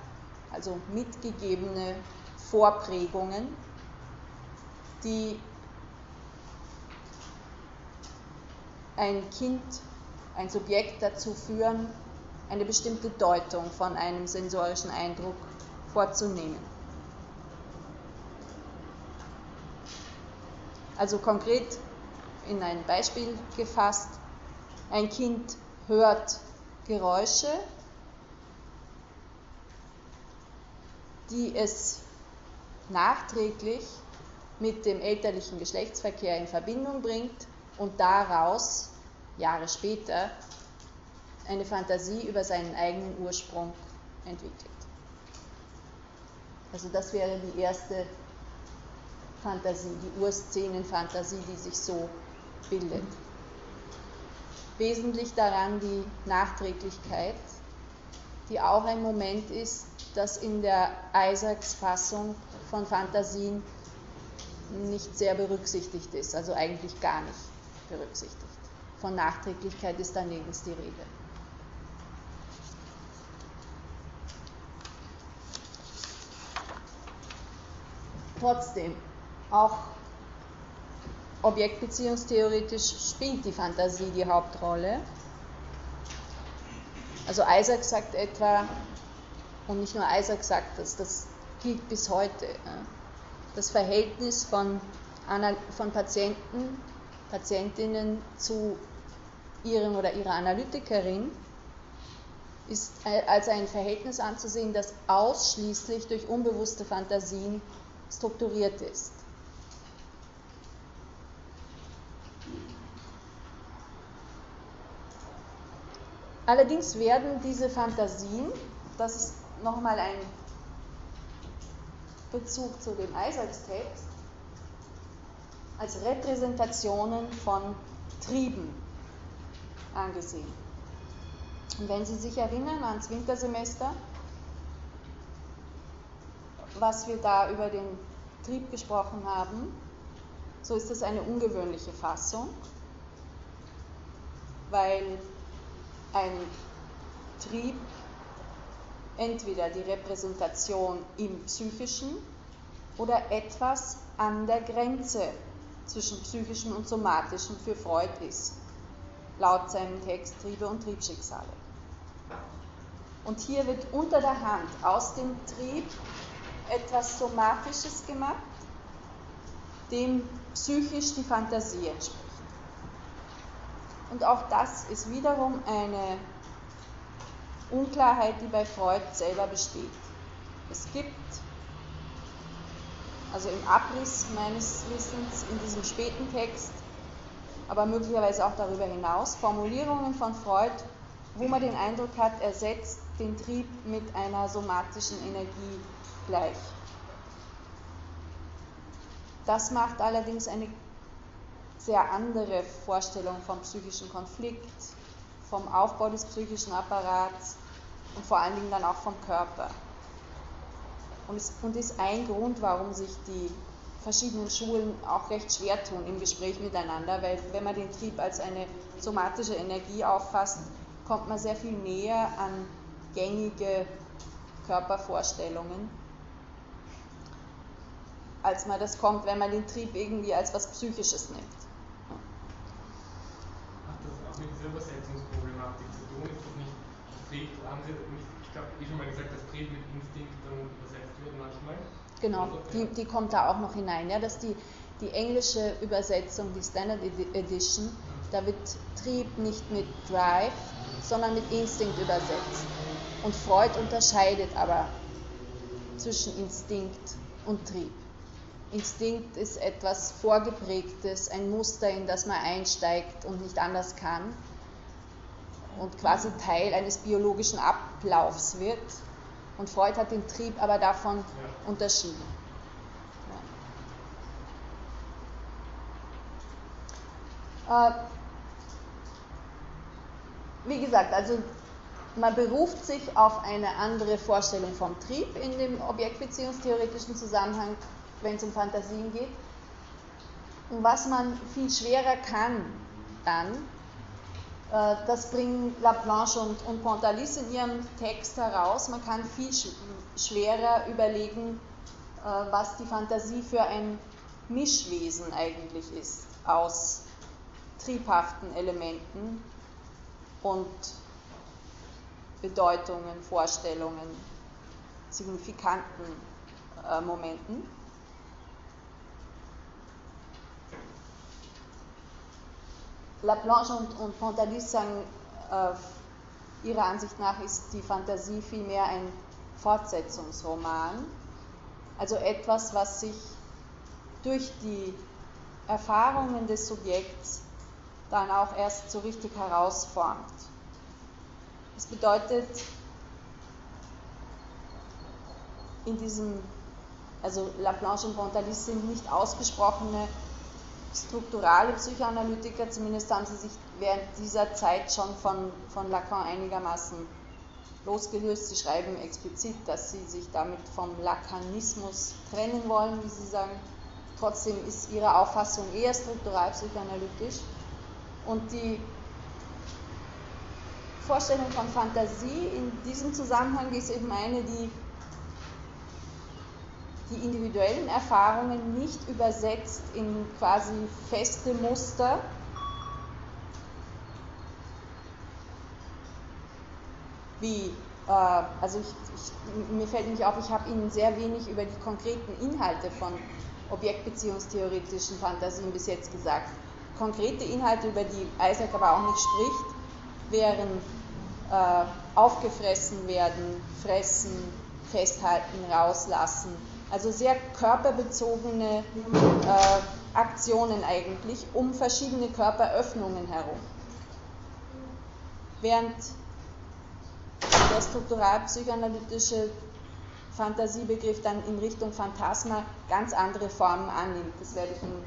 also mitgegebene Vorprägungen, die ein Kind, ein Subjekt dazu führen, eine bestimmte Deutung von einem sensorischen Eindruck vorzunehmen. Also konkret in ein Beispiel gefasst, ein Kind hört Geräusche die es nachträglich mit dem elterlichen Geschlechtsverkehr in Verbindung bringt und daraus Jahre später eine Fantasie über seinen eigenen Ursprung entwickelt. Also das wäre die erste Fantasie, die Urszenenfantasie, die sich so bildet. Wesentlich daran die Nachträglichkeit, die auch ein Moment ist, das in der Isaacs Fassung von Fantasien nicht sehr berücksichtigt ist, also eigentlich gar nicht berücksichtigt. Von Nachträglichkeit ist da nirgends die Rede. Trotzdem, auch objektbeziehungstheoretisch spielt die Fantasie die Hauptrolle. Also Isaac sagt etwa, Und nicht nur Isaac sagt das, das gilt bis heute. Das Verhältnis von, von Patienten, Patientinnen zu ihrem oder ihrer Analytikerin ist als ein Verhältnis anzusehen, das ausschließlich durch unbewusste Fantasien strukturiert ist. Allerdings werden diese Fantasien, das ist nochmal ein Bezug zu dem Isaacs-Text, als Repräsentationen von Trieben angesehen. Und wenn Sie sich erinnern ans Wintersemester, was wir da über den Trieb gesprochen haben, so ist das eine ungewöhnliche Fassung, weil ein Trieb entweder die Repräsentation im psychischen oder etwas an der Grenze zwischen psychischen und somatischen für Freud ist, laut seinem Text Triebe und Triebschicksale. Und hier wird unter der Hand aus dem Trieb etwas Somatisches gemacht, dem psychisch die Fantasie entspricht. Und auch das ist wiederum eine Unklarheit, die bei Freud selber besteht. Es gibt, also im Abriss meines Wissens in diesem späten Text, aber möglicherweise auch darüber hinaus, Formulierungen von Freud, wo man den Eindruck hat, er setzt den Trieb mit einer somatischen Energie gleich. Das macht allerdings eine sehr andere Vorstellung vom psychischen Konflikt, vom Aufbau des psychischen Apparats und vor allen Dingen dann auch vom Körper. Und ist, und ist ein Grund, warum sich die verschiedenen Schulen auch recht schwer tun im Gespräch miteinander, weil wenn man den Trieb als eine somatische Energie auffasst, kommt man sehr viel näher an gängige Körpervorstellungen, als man das kommt, wenn man den Trieb irgendwie als was Psychisches nimmt. Mit dieser Übersetzungsproblematik zu tun? Ist das nicht Trieb, haben Sie ich glaube, eh schon mal gesagt, dass Trieb mit Instinkt dann übersetzt wird manchmal? Genau, die, die kommt da auch noch hinein, ja, dass die, die englische Übersetzung, die Standard Edition, da wird Trieb nicht mit Drive, sondern mit Instinkt übersetzt. Und Freud unterscheidet aber zwischen Instinkt und Trieb. Instinkt ist etwas Vorgeprägtes, ein Muster, in das man einsteigt und nicht anders kann und quasi Teil eines biologischen Ablaufs wird. Und Freud hat den Trieb aber davon ja. unterschieden. Ja. Äh, wie gesagt, also man beruft sich auf eine andere Vorstellung vom Trieb in dem objektbeziehungstheoretischen Zusammenhang, wenn es um Fantasien geht. Und was man viel schwerer kann dann, äh, das bringen Laplanche und, und Pontalis in ihrem Text heraus, man kann viel schwerer überlegen, äh, was die Fantasie für ein Mischwesen eigentlich ist aus triebhaften Elementen und Bedeutungen, Vorstellungen, signifikanten äh, Momenten. Laplanche und, und Pontalis sagen, äh, ihrer Ansicht nach ist die Fantasie vielmehr ein Fortsetzungsroman, also etwas, was sich durch die Erfahrungen des Subjekts dann auch erst so richtig herausformt. Das bedeutet, in diesem, also Laplanche und Pontalis sind nicht ausgesprochene strukturale Psychoanalytiker, zumindest haben sie sich während dieser Zeit schon von, von Lacan einigermaßen losgelöst. Sie schreiben explizit, dass sie sich damit vom Lacanismus trennen wollen, wie sie sagen. Trotzdem ist ihre Auffassung eher struktural psychoanalytisch. Und die Vorstellung von Fantasie in diesem Zusammenhang ist eben eine, die die individuellen Erfahrungen nicht übersetzt in quasi feste Muster, wie äh, also ich, ich, mir fällt nämlich auf, ich habe Ihnen sehr wenig über die konkreten Inhalte von objektbeziehungstheoretischen Fantasien bis jetzt gesagt. Konkrete Inhalte, über die Isaac aber auch nicht spricht, wären äh, aufgefressen werden, fressen, festhalten, rauslassen. Also sehr körperbezogene äh, Aktionen eigentlich um verschiedene Körperöffnungen herum. Während der strukturalpsychoanalytische Fantasiebegriff dann in Richtung Phantasma ganz andere Formen annimmt. Das werde ich Ihnen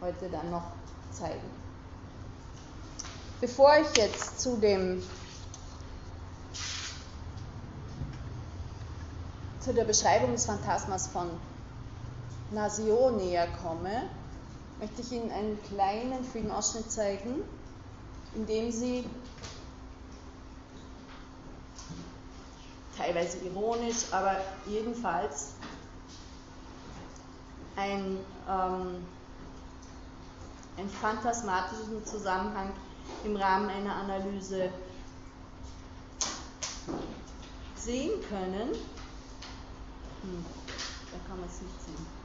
heute dann noch zeigen. Bevor ich jetzt zu dem zu der Beschreibung des Phantasmas von Nasio näher komme, möchte ich Ihnen einen kleinen Filmausschnitt zeigen, in dem Sie teilweise ironisch, aber jedenfalls ein, ähm, einen phantasmatischen Zusammenhang im Rahmen einer Analyse sehen können. Hm, da kann man es nicht sehen.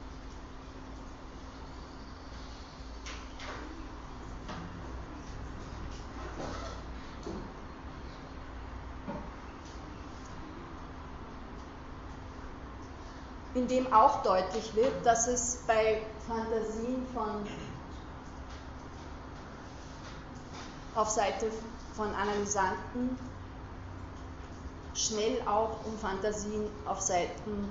in dem auch deutlich wird, dass es bei Fantasien von auf Seite von Analysanten schnell auch um Fantasien auf Seiten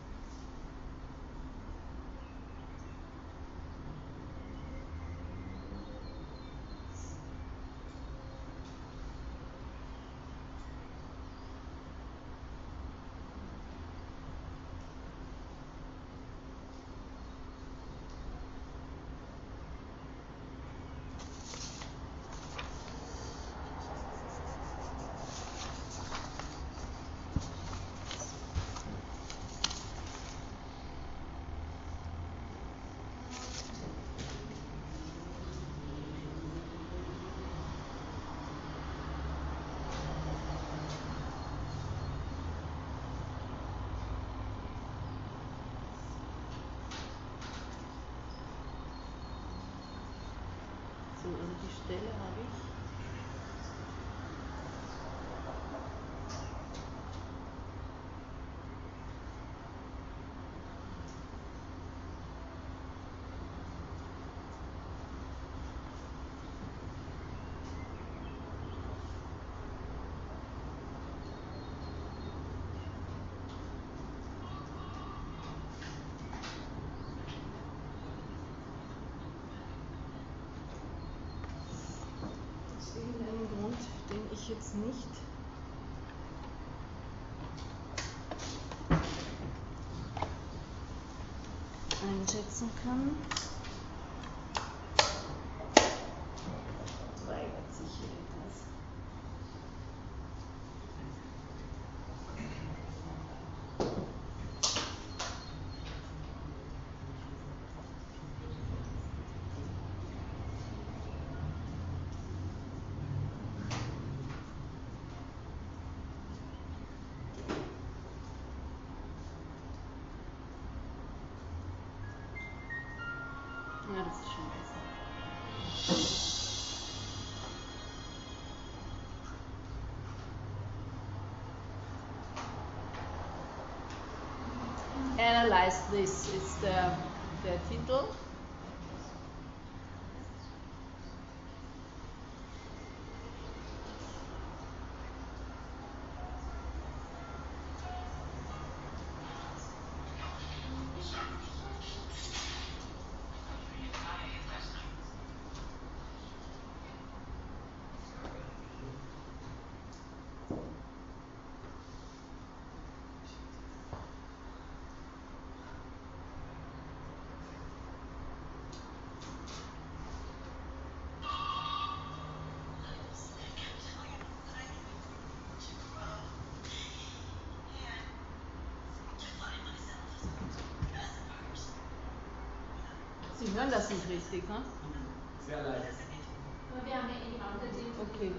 habe ich. Ich jetzt nicht. einschätzen kann. Ja, das ist schon besser. Analyze this ist der, der Titel. Hören das nicht richtig, ne? Sehr leicht. Aber wir haben ja eh die Wand Okay.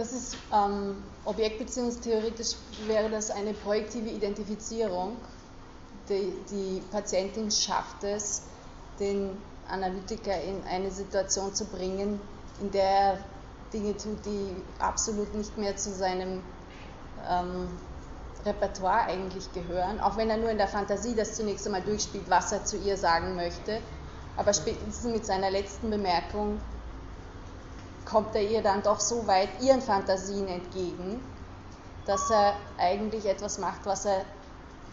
Das ist ähm, objektbeziehungstheoretisch wäre das eine projektive Identifizierung. Die, die Patientin schafft es, den Analytiker in eine Situation zu bringen, in der er Dinge tut, die absolut nicht mehr zu seinem ähm, Repertoire eigentlich gehören, auch wenn er nur in der Fantasie das zunächst einmal durchspielt, was er zu ihr sagen möchte. Aber spätestens mit seiner letzten Bemerkung kommt er ihr dann doch so weit ihren Fantasien entgegen, dass er eigentlich etwas macht, was er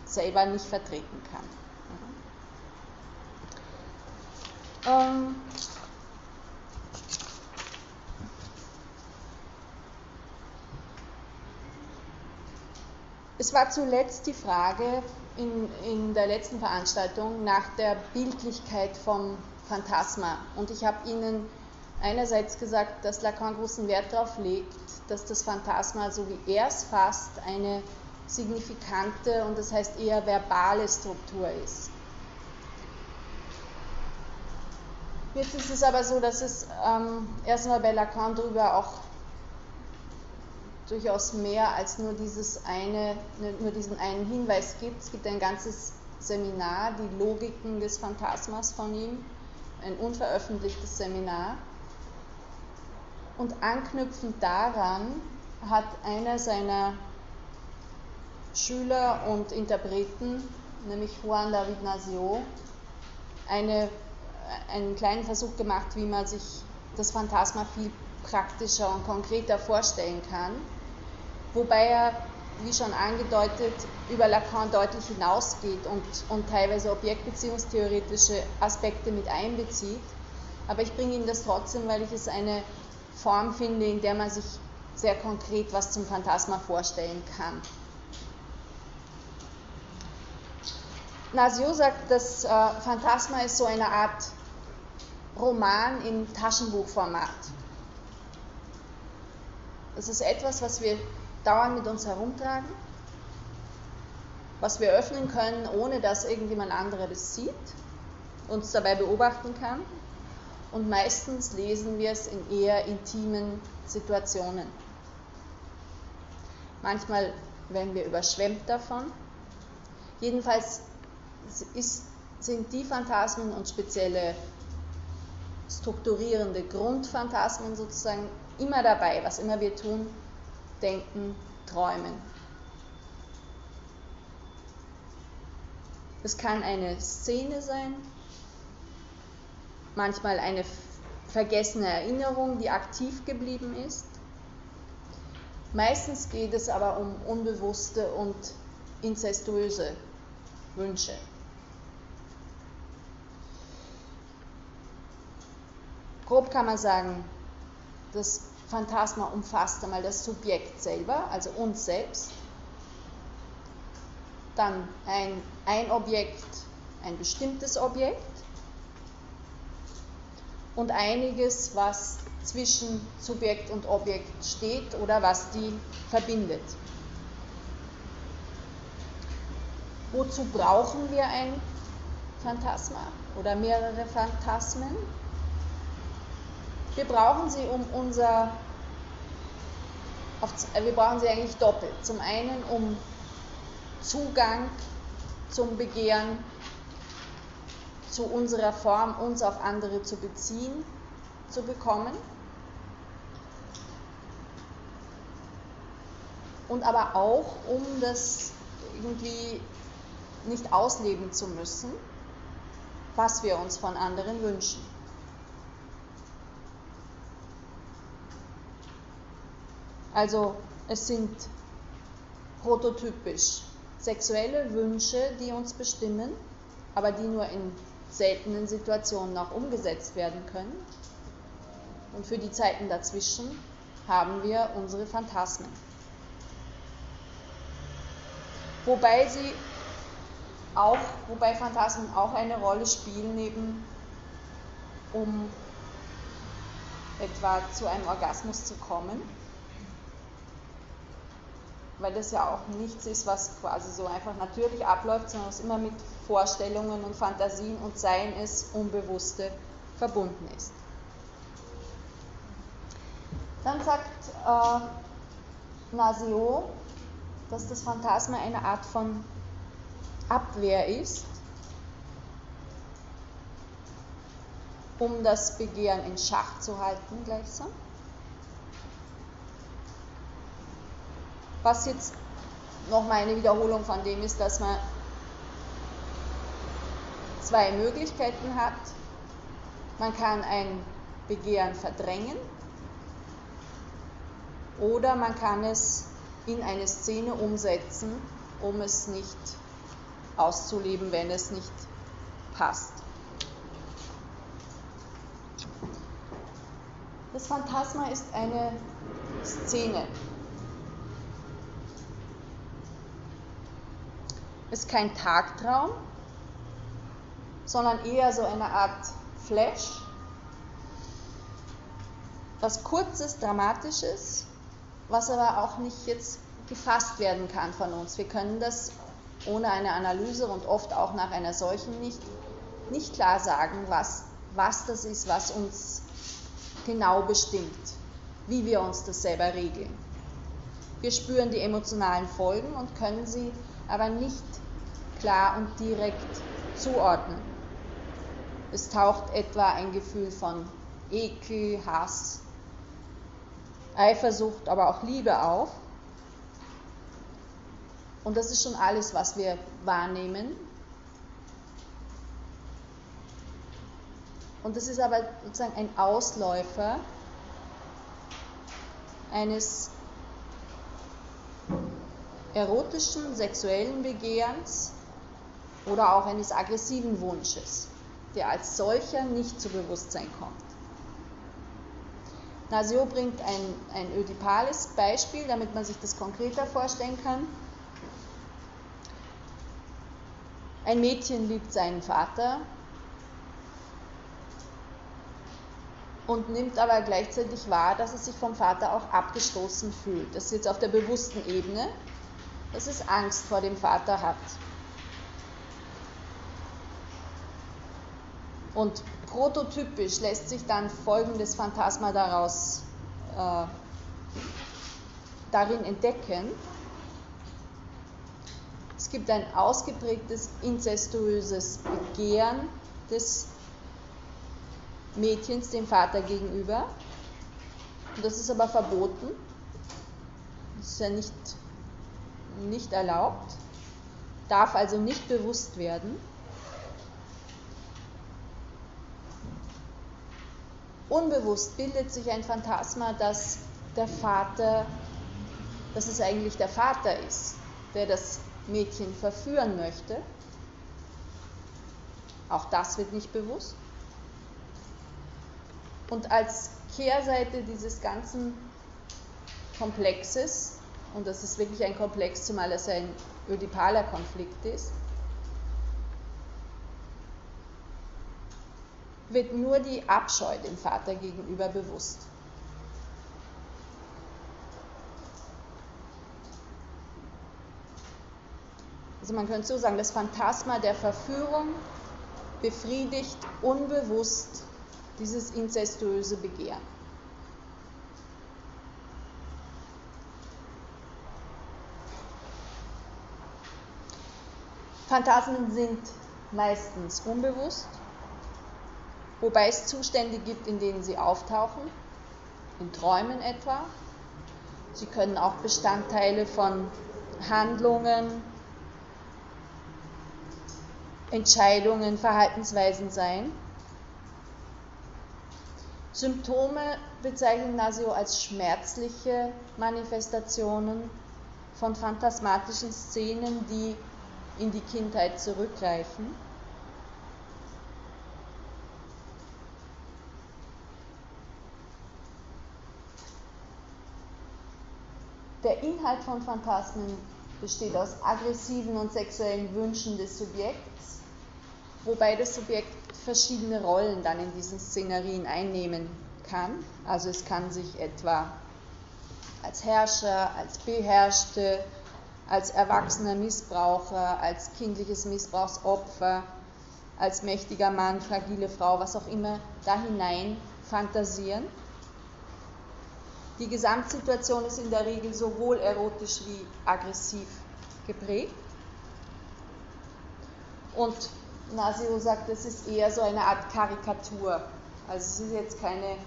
selber nicht vertreten kann. Ähm es war zuletzt die Frage in, in der letzten Veranstaltung nach der Bildlichkeit vom Phantasma und ich habe Ihnen einerseits gesagt, dass Lacan großen Wert darauf legt, dass das Phantasma, so wie er es fasst, eine signifikante und das heißt eher verbale Struktur ist. Jetzt ist es aber so, dass es ähm, erstmal bei Lacan darüber auch durchaus mehr als nur, dieses eine, nur diesen einen Hinweis gibt. Es gibt ein ganzes Seminar, die Logiken des Phantasmas von ihm, ein unveröffentlichtes Seminar. Und anknüpfend daran hat einer seiner Schüler und Interpreten, nämlich Juan David Nasio, eine, einen kleinen Versuch gemacht, wie man sich das Phantasma viel praktischer und konkreter vorstellen kann, wobei er, wie schon angedeutet, über Lacan deutlich hinausgeht und, und teilweise objektbeziehungstheoretische Aspekte mit einbezieht. Aber ich bringe Ihnen das trotzdem, weil ich es eine Form finde, in der man sich sehr konkret was zum Phantasma vorstellen kann. Nasio sagt, das äh, Phantasma ist so eine Art Roman im Taschenbuchformat. Das ist etwas, was wir dauernd mit uns herumtragen, was wir öffnen können, ohne dass irgendjemand anderes das sieht, uns dabei beobachten kann und meistens lesen wir es in eher intimen Situationen. Manchmal werden wir überschwemmt davon Jedenfalls ist, sind die Phantasmen und spezielle strukturierende Grundphantasmen sozusagen immer dabei, was immer wir tun, denken, träumen. Es kann eine Szene sein, manchmal eine vergessene Erinnerung, die aktiv geblieben ist. Meistens geht es aber um unbewusste und inzestuöse Wünsche. Grob kann man sagen, das Phantasma umfasst einmal das Subjekt selber, also uns selbst, dann ein, ein Objekt, ein bestimmtes Objekt und einiges, was zwischen Subjekt und Objekt steht oder was die verbindet. Wozu brauchen wir ein Phantasma oder mehrere Phantasmen? Wir brauchen sie, um unser, wir brauchen sie eigentlich doppelt. Zum einen, um Zugang zum Begehren zu unserer Form, uns auf andere zu beziehen, zu bekommen. Und aber auch, um das irgendwie nicht ausleben zu müssen, was wir uns von anderen wünschen. Also es sind prototypisch sexuelle Wünsche, die uns bestimmen, aber die nur in seltenen Situationen auch umgesetzt werden können. Und für die Zeiten dazwischen haben wir unsere Phantasmen. Wobei sie auch, wobei Phantasmen auch eine Rolle spielen, eben um etwa zu einem Orgasmus zu kommen weil das ja auch nichts ist, was quasi so einfach natürlich abläuft, sondern es immer mit Vorstellungen und Fantasien und Seien es Unbewusste verbunden ist. Dann sagt äh, Nasio, dass das Phantasma eine Art von Abwehr ist, um das Begehren in Schach zu halten gleichsam. Was jetzt nochmal eine Wiederholung von dem ist, dass man zwei Möglichkeiten hat. Man kann ein Begehren verdrängen oder man kann es in eine Szene umsetzen, um es nicht auszuleben, wenn es nicht passt. Das Phantasma ist eine Szene. ist kein Tagtraum, sondern eher so eine Art Flash. Was kurzes, dramatisches, was aber auch nicht jetzt gefasst werden kann von uns. Wir können das ohne eine Analyse und oft auch nach einer solchen nicht, nicht klar sagen, was, was das ist, was uns genau bestimmt, wie wir uns das selber regeln. Wir spüren die emotionalen Folgen und können sie aber nicht klar und direkt zuordnen. Es taucht etwa ein Gefühl von Ekel, Hass, Eifersucht, aber auch Liebe auf. Und das ist schon alles, was wir wahrnehmen. Und das ist aber sozusagen ein Ausläufer eines erotischen, sexuellen Begehrens oder auch eines aggressiven Wunsches, der als solcher nicht zu Bewusstsein kommt. Nasio bringt ein, ein ödipales Beispiel, damit man sich das konkreter vorstellen kann. Ein Mädchen liebt seinen Vater und nimmt aber gleichzeitig wahr, dass es sich vom Vater auch abgestoßen fühlt. Das ist jetzt auf der bewussten Ebene dass es Angst vor dem Vater hat. Und prototypisch lässt sich dann folgendes Phantasma daraus äh, darin entdecken. Es gibt ein ausgeprägtes inzestuöses Begehren des Mädchens dem Vater gegenüber. Und das ist aber verboten. Das ist ja nicht, nicht erlaubt, darf also nicht bewusst werden. Unbewusst bildet sich ein Phantasma, dass der Vater, dass es eigentlich der Vater ist, der das Mädchen verführen möchte. Auch das wird nicht bewusst. Und als Kehrseite dieses ganzen Komplexes, und das ist wirklich ein Komplex, zumal es ein ödipaler Konflikt ist, wird nur die Abscheu dem Vater gegenüber bewusst. Also man könnte so sagen, das Phantasma der Verführung befriedigt unbewusst dieses inzestuöse Begehren. Phantasmen sind meistens unbewusst, wobei es Zustände gibt, in denen sie auftauchen, in Träumen etwa. Sie können auch Bestandteile von Handlungen, Entscheidungen, Verhaltensweisen sein. Symptome bezeichnen Nasio als schmerzliche Manifestationen von phantasmatischen Szenen, die in die Kindheit zurückreichen. Der Inhalt von Phantasmen besteht aus aggressiven und sexuellen Wünschen des Subjekts, wobei das Subjekt verschiedene Rollen dann in diesen Szenerien einnehmen kann. Also es kann sich etwa als Herrscher, als Beherrschte, als erwachsener Missbraucher, als kindliches Missbrauchsopfer, als mächtiger Mann, fragile Frau, was auch immer, da hinein fantasieren. Die Gesamtsituation ist in der Regel sowohl erotisch wie aggressiv geprägt. Und Nasio sagt, es ist eher so eine Art Karikatur. Also es ist jetzt keine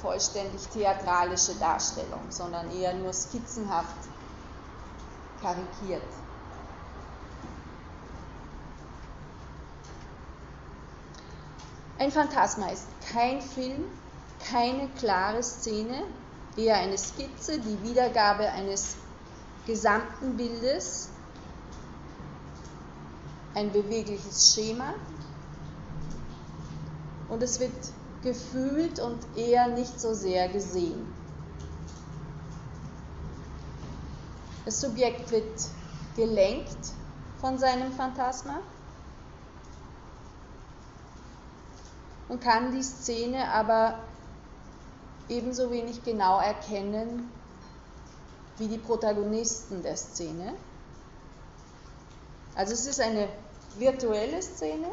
vollständig theatralische Darstellung, sondern eher nur skizzenhaft karikiert. Ein Phantasma ist kein Film, keine klare Szene, eher eine Skizze, die Wiedergabe eines gesamten Bildes, ein bewegliches Schema und es wird gefühlt und eher nicht so sehr gesehen. Das Subjekt wird gelenkt von seinem Phantasma und kann die Szene aber ebenso wenig genau erkennen wie die Protagonisten der Szene. Also es ist eine virtuelle Szene,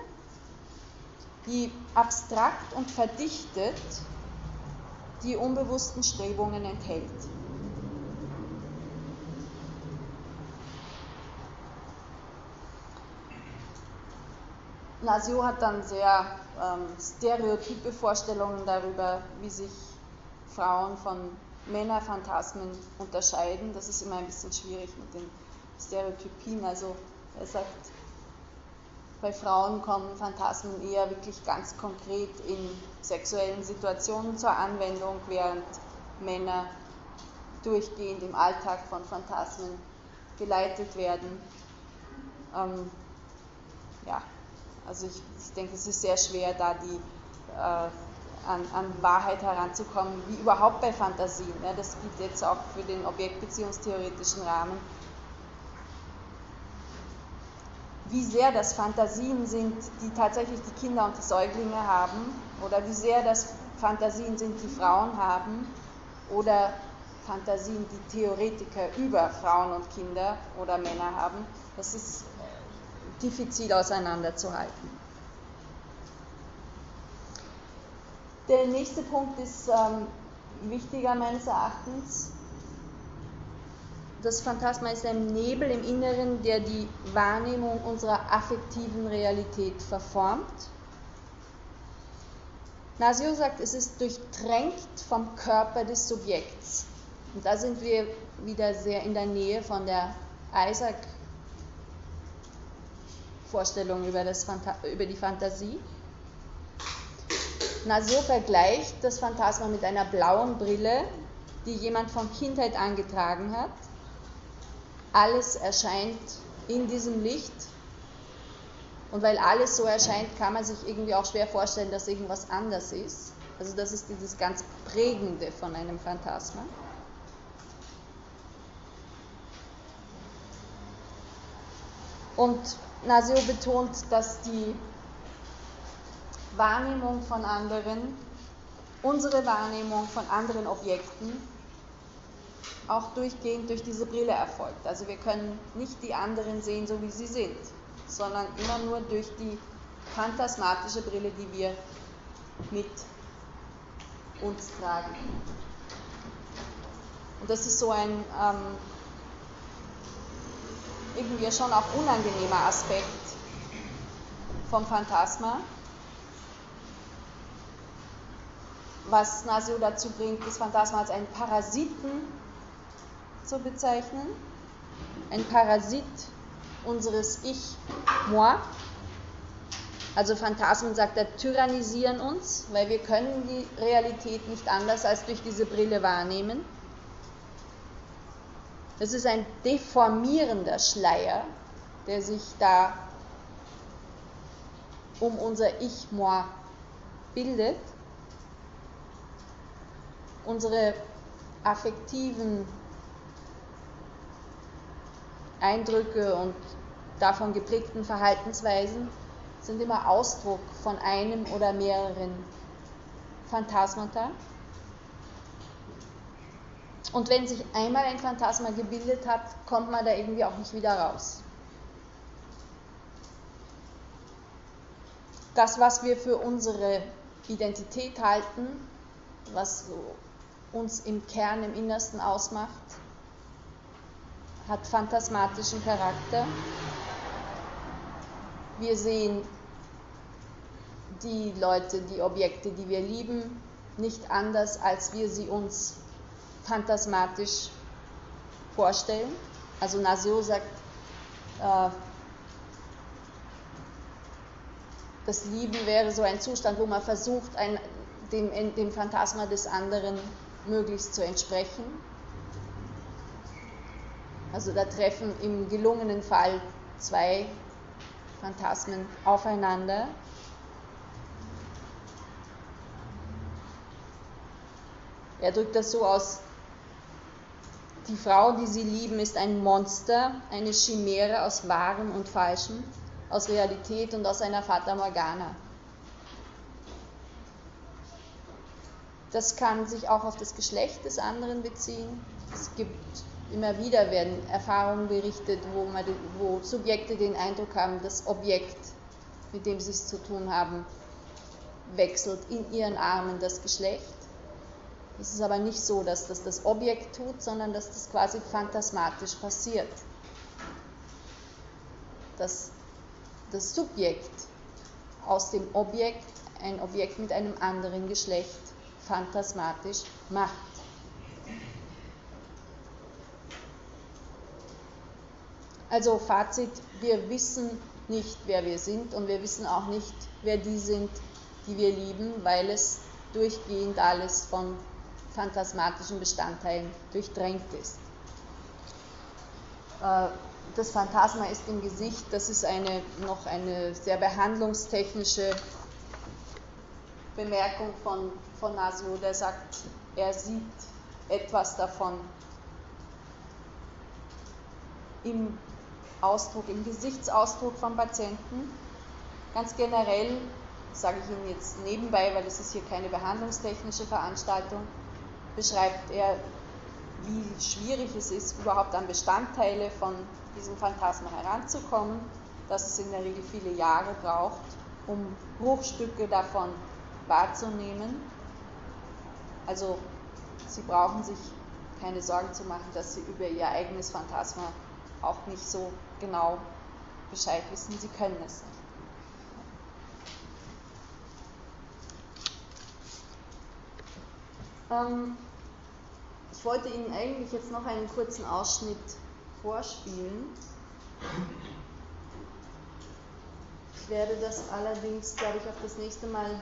die abstrakt und verdichtet die unbewussten Strebungen enthält. Nasio hat dann sehr ähm, stereotype Vorstellungen darüber, wie sich Frauen von Männerphantasmen unterscheiden. Das ist immer ein bisschen schwierig mit den Stereotypien. Also er sagt, bei Frauen kommen Phantasmen eher wirklich ganz konkret in sexuellen Situationen zur Anwendung, während Männer durchgehend im Alltag von Phantasmen geleitet werden. Ähm, ja, also ich, ich, denke, es ist sehr schwer, da die äh, an, an, Wahrheit heranzukommen, wie überhaupt bei Fantasien. Ja, das gilt jetzt auch für den objektbeziehungstheoretischen Rahmen wie sehr das Fantasien sind, die tatsächlich die Kinder und die Säuglinge haben, oder wie sehr das Fantasien sind, die Frauen haben, oder Fantasien, die Theoretiker über Frauen und Kinder oder Männer haben, das ist diffizil auseinanderzuhalten. Der nächste Punkt ist ähm, wichtiger meines Erachtens. das Phantasma ist ein Nebel im Inneren, der die Wahrnehmung unserer affektiven Realität verformt. Nasio sagt, es ist durchtränkt vom Körper des Subjekts. Und da sind wir wieder sehr in der Nähe von der Isaac-Vorstellung über, über die Fantasie. Nasio vergleicht das Phantasma mit einer blauen Brille, die jemand von Kindheit angetragen hat. Alles erscheint in diesem Licht und weil alles so erscheint, kann man sich irgendwie auch schwer vorstellen, dass irgendwas anders ist. Also das ist dieses ganz Prägende von einem Phantasma. Und Nasio betont, dass die Wahrnehmung von anderen, unsere Wahrnehmung von anderen Objekten auch durchgehend durch diese Brille erfolgt. Also wir können nicht die anderen sehen, so wie sie sind sondern immer nur durch die phantasmatische Brille, die wir mit uns tragen. Und das ist so ein ähm, irgendwie schon auch unangenehmer Aspekt vom Phantasma, was Nasio dazu bringt, das Phantasma als einen Parasiten zu bezeichnen. Ein Parasit unseres Ich, moi. Also Phantasmen, sagt er, tyrannisieren uns, weil wir können die Realität nicht anders als durch diese Brille wahrnehmen. Das ist ein deformierender Schleier, der sich da um unser Ich, moi bildet. Unsere affektiven Eindrücke und davon geprägten Verhaltensweisen sind immer Ausdruck von einem oder mehreren Phantasmata. Und wenn sich einmal ein Phantasma gebildet hat, kommt man da irgendwie auch nicht wieder raus. Das, was wir für unsere Identität halten, was uns im Kern, im Innersten ausmacht, hat phantasmatischen Charakter. Wir sehen die Leute, die Objekte, die wir lieben, nicht anders, als wir sie uns phantasmatisch vorstellen. Also Nasio sagt, äh, das Lieben wäre so ein Zustand, wo man versucht, ein, dem, dem Phantasma des anderen möglichst zu entsprechen. Also da treffen im gelungenen Fall zwei Phantasmen aufeinander. Er drückt das so aus, die Frau, die sie lieben, ist ein Monster, eine Chimäre aus Wahrem und Falschem, aus Realität und aus einer Fata Morgana. Das kann sich auch auf das Geschlecht des anderen beziehen. Es gibt immer wieder werden Erfahrungen berichtet, wo, man, wo Subjekte den Eindruck haben, das Objekt, mit dem sie es zu tun haben, wechselt in ihren Armen das Geschlecht. Es ist aber nicht so, dass das das Objekt tut, sondern dass das quasi phantasmatisch passiert. Dass das Subjekt aus dem Objekt ein Objekt mit einem anderen Geschlecht phantasmatisch macht. Also Fazit, wir wissen nicht, wer wir sind und wir wissen auch nicht, wer die sind, die wir lieben, weil es durchgehend alles von phantasmatischen Bestandteilen durchdrängt ist. Äh, das Phantasma ist im Gesicht, das ist eine, noch eine sehr behandlungstechnische Bemerkung von, von Nasio, der sagt, er sieht etwas davon im Ausdruck, im Gesichtsausdruck vom Patienten. Ganz generell sage ich Ihnen jetzt nebenbei, weil es ist hier keine behandlungstechnische Veranstaltung, beschreibt er, wie schwierig es ist, überhaupt an Bestandteile von diesem Phantasma heranzukommen, dass es in der Regel viele Jahre braucht, um Bruchstücke davon wahrzunehmen. Also Sie brauchen sich keine Sorgen zu machen, dass sie über ihr eigenes Phantasma auch nicht so genau Bescheid wissen. Sie können es. Ähm, ich wollte Ihnen eigentlich jetzt noch einen kurzen Ausschnitt vorspielen. Ich werde das allerdings, glaube ich, auf das nächste Mal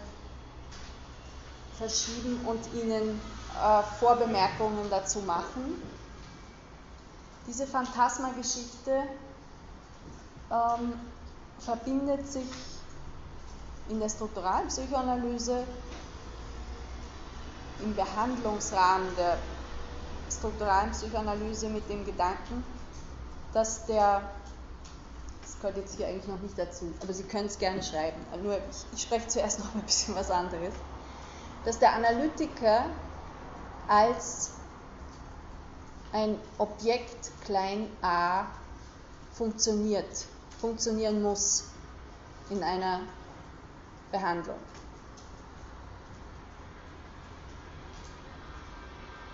verschieben und Ihnen äh, Vorbemerkungen dazu machen. Diese Phantasmageschichte ähm, verbindet sich in der strukturalen Psychoanalyse im Behandlungsrahmen der strukturalen Psychoanalyse mit dem Gedanken, dass der, das gehört jetzt hier eigentlich noch nicht dazu, aber Sie können es gerne schreiben, nur ich, ich spreche zuerst noch ein bisschen was anderes, dass der Analytiker als ein Objekt klein a funktioniert, funktionieren muss in einer Behandlung.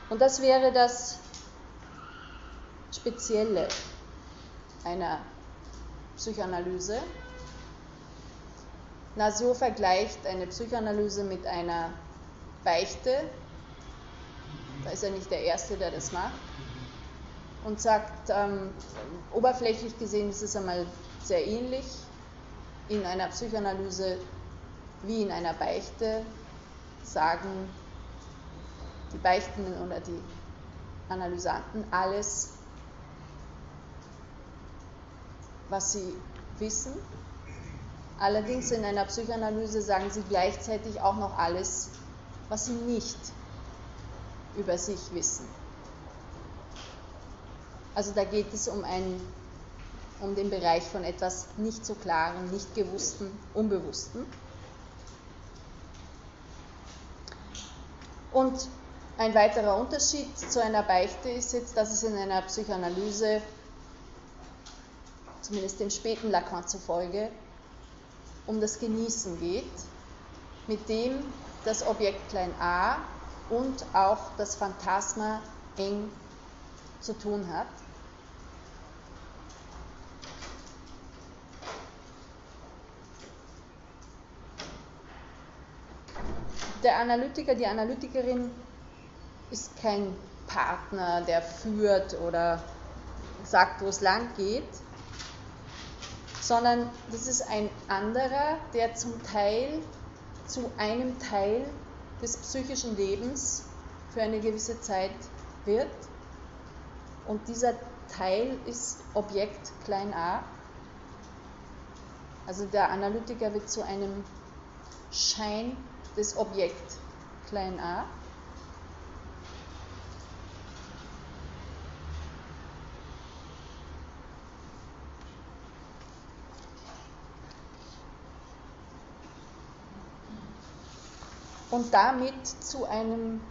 Und das wäre das Spezielle einer Psychoanalyse. Nasio vergleicht eine Psychoanalyse mit einer Beichte. Da ist er nicht der Erste, der das macht. Und sagt, ähm, oberflächlich gesehen ist es einmal sehr ähnlich in einer Psychoanalyse wie in einer Beichte, sagen die Beichtenden oder die Analysanten alles, was sie wissen. Allerdings in einer Psychoanalyse sagen sie gleichzeitig auch noch alles, was sie nicht über sich wissen. Also da geht es um, ein, um den Bereich von etwas nicht so klaren, nicht gewussten, unbewussten. Und ein weiterer Unterschied zu einer Beichte ist jetzt, dass es in einer Psychoanalyse, zumindest dem späten Lacan zufolge, um das Genießen geht, mit dem das Objekt klein a und auch das Phantasma eng zu tun hat. Der Analytiker, die Analytikerin ist kein Partner, der führt oder sagt, wo es lang geht, sondern das ist ein anderer, der zum Teil zu einem Teil des psychischen Lebens für eine gewisse Zeit wird. Und dieser Teil ist Objekt klein a. Also der Analytiker wird zu einem Schein des Objekt klein a. und damit zu einem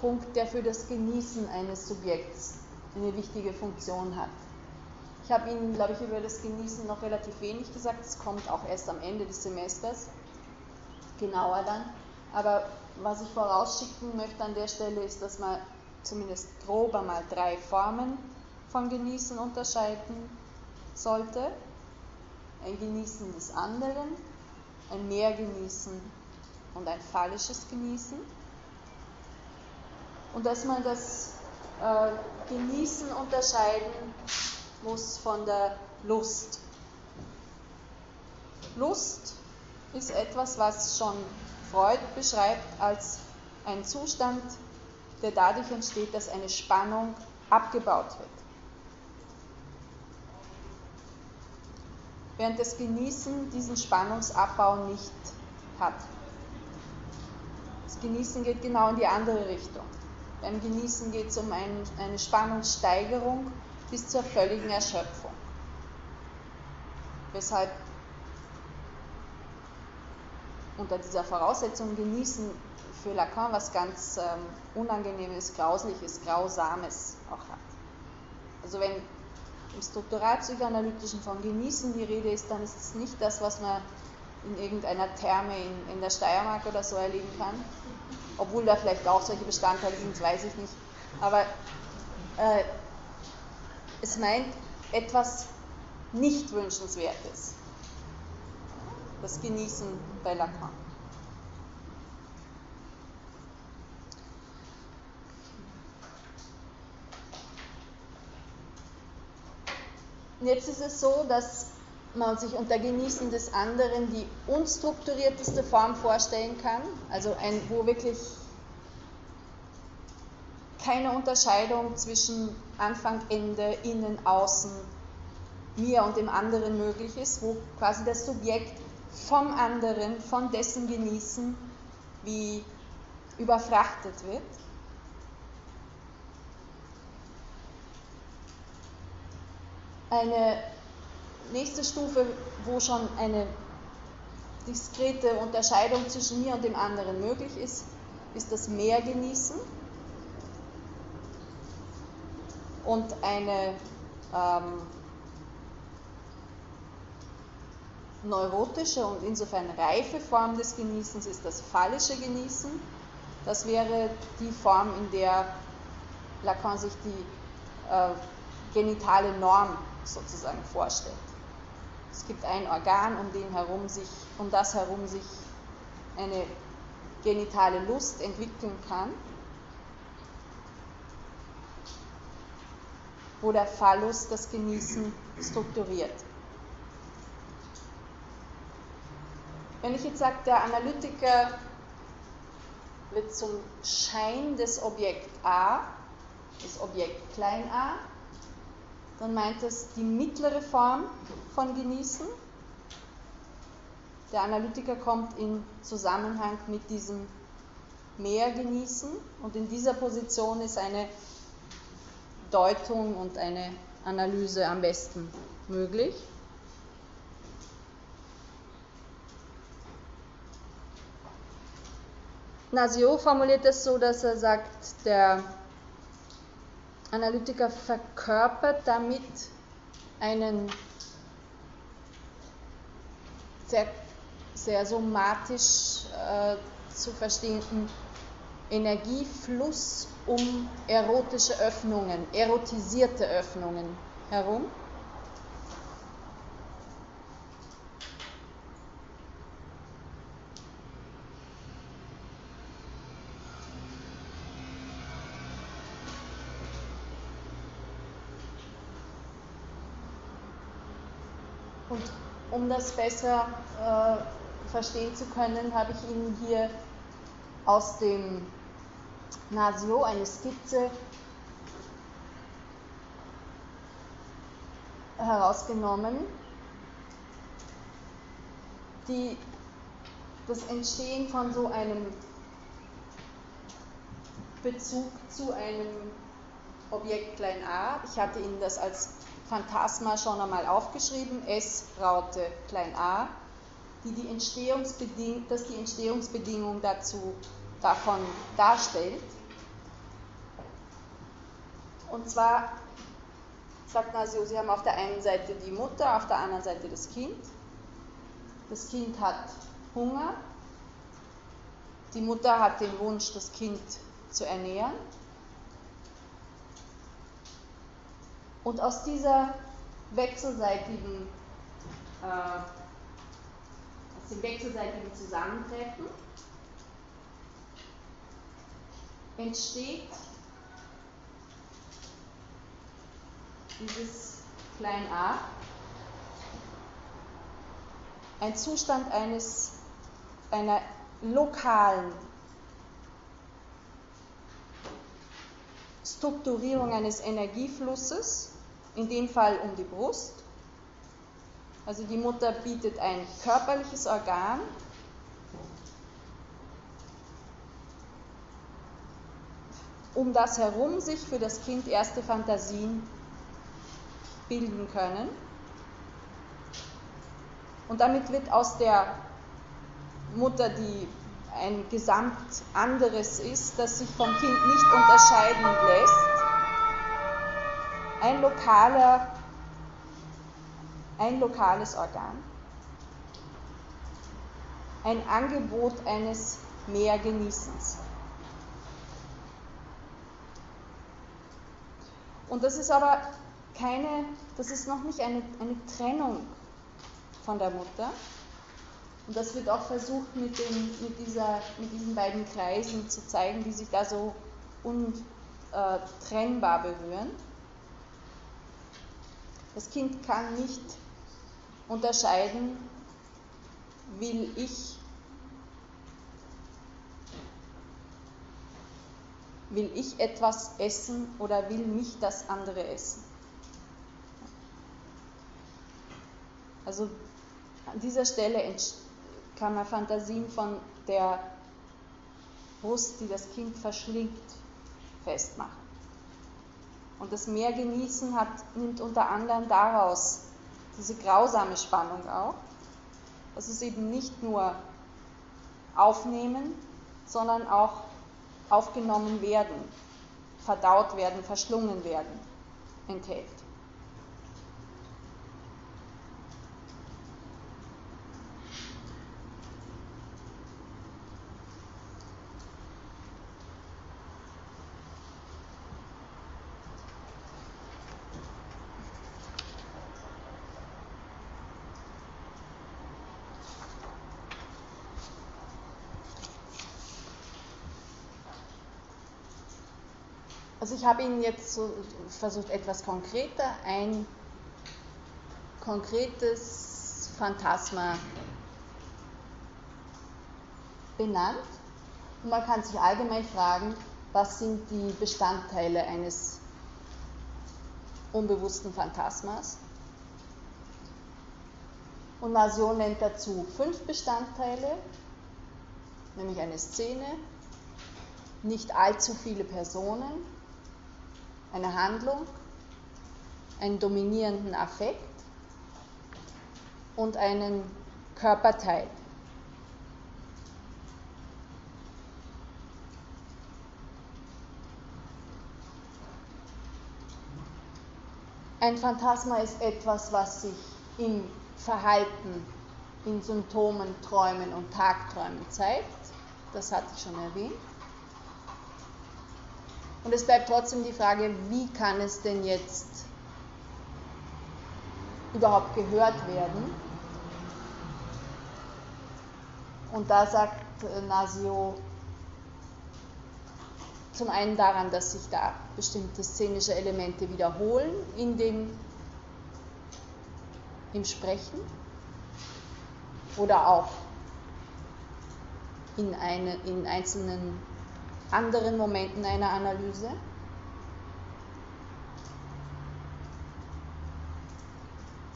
Punkt, der für das Genießen eines Subjekts eine wichtige Funktion hat. Ich habe Ihnen, glaube ich, über das Genießen noch relativ wenig gesagt. Es kommt auch erst am Ende des Semesters, genauer dann. Aber was ich vorausschicken möchte an der Stelle ist, dass man zumindest grob einmal drei Formen von Genießen unterscheiden sollte. Ein Genießen des anderen, ein Mehrgenießen und ein phallisches Genießen. Und dass man das äh, Genießen unterscheiden muss von der Lust. Lust ist etwas, was schon Freud beschreibt als ein Zustand, der dadurch entsteht, dass eine Spannung abgebaut wird. Während das Genießen diesen Spannungsabbau nicht hat. Das Genießen geht genau in die andere Richtung. Beim Genießen geht es um ein, eine Spannungssteigerung bis zur völligen Erschöpfung. Weshalb unter dieser Voraussetzung Genießen für Lacan was ganz ähm, Unangenehmes, Grausliches, Grausames auch hat. Also wenn im strukturalpsychoanalytischen von Genießen die Rede ist, dann ist es nicht das, was man in irgendeiner Therme in, in der Steiermark oder so erleben kann. Obwohl da vielleicht auch solche Bestandteile sind, weiß ich nicht. Aber äh, es meint etwas nicht wünschenswertes. Das Genießen bei Lacan. Jetzt ist es so, dass man sich unter Genießen des anderen die unstrukturierteste Form vorstellen kann, also ein, wo wirklich keine Unterscheidung zwischen Anfang, Ende, Innen, Außen, mir und dem anderen möglich ist, wo quasi das Subjekt vom anderen, von dessen Genießen wie überfrachtet wird. Eine nächste Stufe, wo schon eine diskrete Unterscheidung zwischen mir und dem anderen möglich ist, ist das Mehrgenießen und eine ähm, neurotische und insofern reife Form des Genießens ist das phallische Genießen. Das wäre die Form, in der Lacan sich die äh, genitale Norm sozusagen vorstellt. Es gibt ein Organ, um, den herum sich, um das herum sich eine genitale Lust entwickeln kann, wo der Phallus das Genießen strukturiert. Wenn ich jetzt sage, der Analytiker wird zum Schein des Objekt A, das Objekt klein a, dann meint es die mittlere Form von Genießen. Der Analytiker kommt in Zusammenhang mit diesem mehr Genießen und in dieser Position ist eine Deutung und eine Analyse am besten möglich. Nasio formuliert es so, dass er sagt, der Analytiker verkörpert damit einen sehr, sehr somatisch äh, zu verstehenden Energiefluss um erotische Öffnungen, erotisierte Öffnungen herum. Und um das besser äh, verstehen zu können, habe ich Ihnen hier aus dem Nasio eine Skizze herausgenommen, die das Entstehen von so einem Bezug zu einem Objekt klein a, ich hatte Ihnen das als Phantasma schon einmal aufgeschrieben, S Raute klein a, die die das die Entstehungsbedingung dazu, davon darstellt. Und zwar sagt Nasio, Sie haben auf der einen Seite die Mutter, auf der anderen Seite das Kind. Das Kind hat Hunger. Die Mutter hat den Wunsch, das Kind zu ernähren. Und aus dieser wechselseitigen, äh, aus dem wechselseitigen Zusammentreffen entsteht dieses klein a ein Zustand eines, einer lokalen Strukturierung eines Energieflusses, in dem Fall um die Brust. Also die Mutter bietet ein körperliches Organ, um das herum sich für das Kind erste Fantasien bilden können. Und damit wird aus der Mutter, die ein Gesamt anderes ist, das sich vom Kind nicht unterscheiden lässt, ein, lokaler, ein lokales Organ, ein Angebot eines Mehrgenießens. Und das ist aber keine, das ist noch nicht eine, eine Trennung von der Mutter. Und das wird auch versucht mit, den, mit, dieser, mit diesen beiden Kreisen zu zeigen, die sich da so untrennbar berühren. Das Kind kann nicht unterscheiden, will ich will ich etwas essen oder will mich das andere essen. Also an dieser Stelle kann man Fantasien von der Brust, die das Kind verschlingt, festmachen. Und das Mehr genießen hat, nimmt unter anderem daraus diese grausame Spannung auch, dass es eben nicht nur aufnehmen, sondern auch aufgenommen werden, verdaut werden, verschlungen werden, enthält. Ich habe Ihnen jetzt so versucht, etwas konkreter ein konkretes Phantasma benannt. Und man kann sich allgemein fragen, was sind die Bestandteile eines unbewussten Phantasmas? Und Nasion nennt dazu fünf Bestandteile, nämlich eine Szene, nicht allzu viele Personen, eine Handlung, einen dominierenden Affekt und einen Körperteil. Ein Phantasma ist etwas, was sich im Verhalten, in Symptomen, Träumen und Tagträumen zeigt. Das hatte ich schon erwähnt. Und es bleibt trotzdem die Frage, wie kann es denn jetzt überhaupt gehört werden? Und da sagt Nasio zum einen daran, dass sich da bestimmte szenische Elemente wiederholen in dem, im Sprechen oder auch in, eine, in einzelnen anderen Momenten einer Analyse.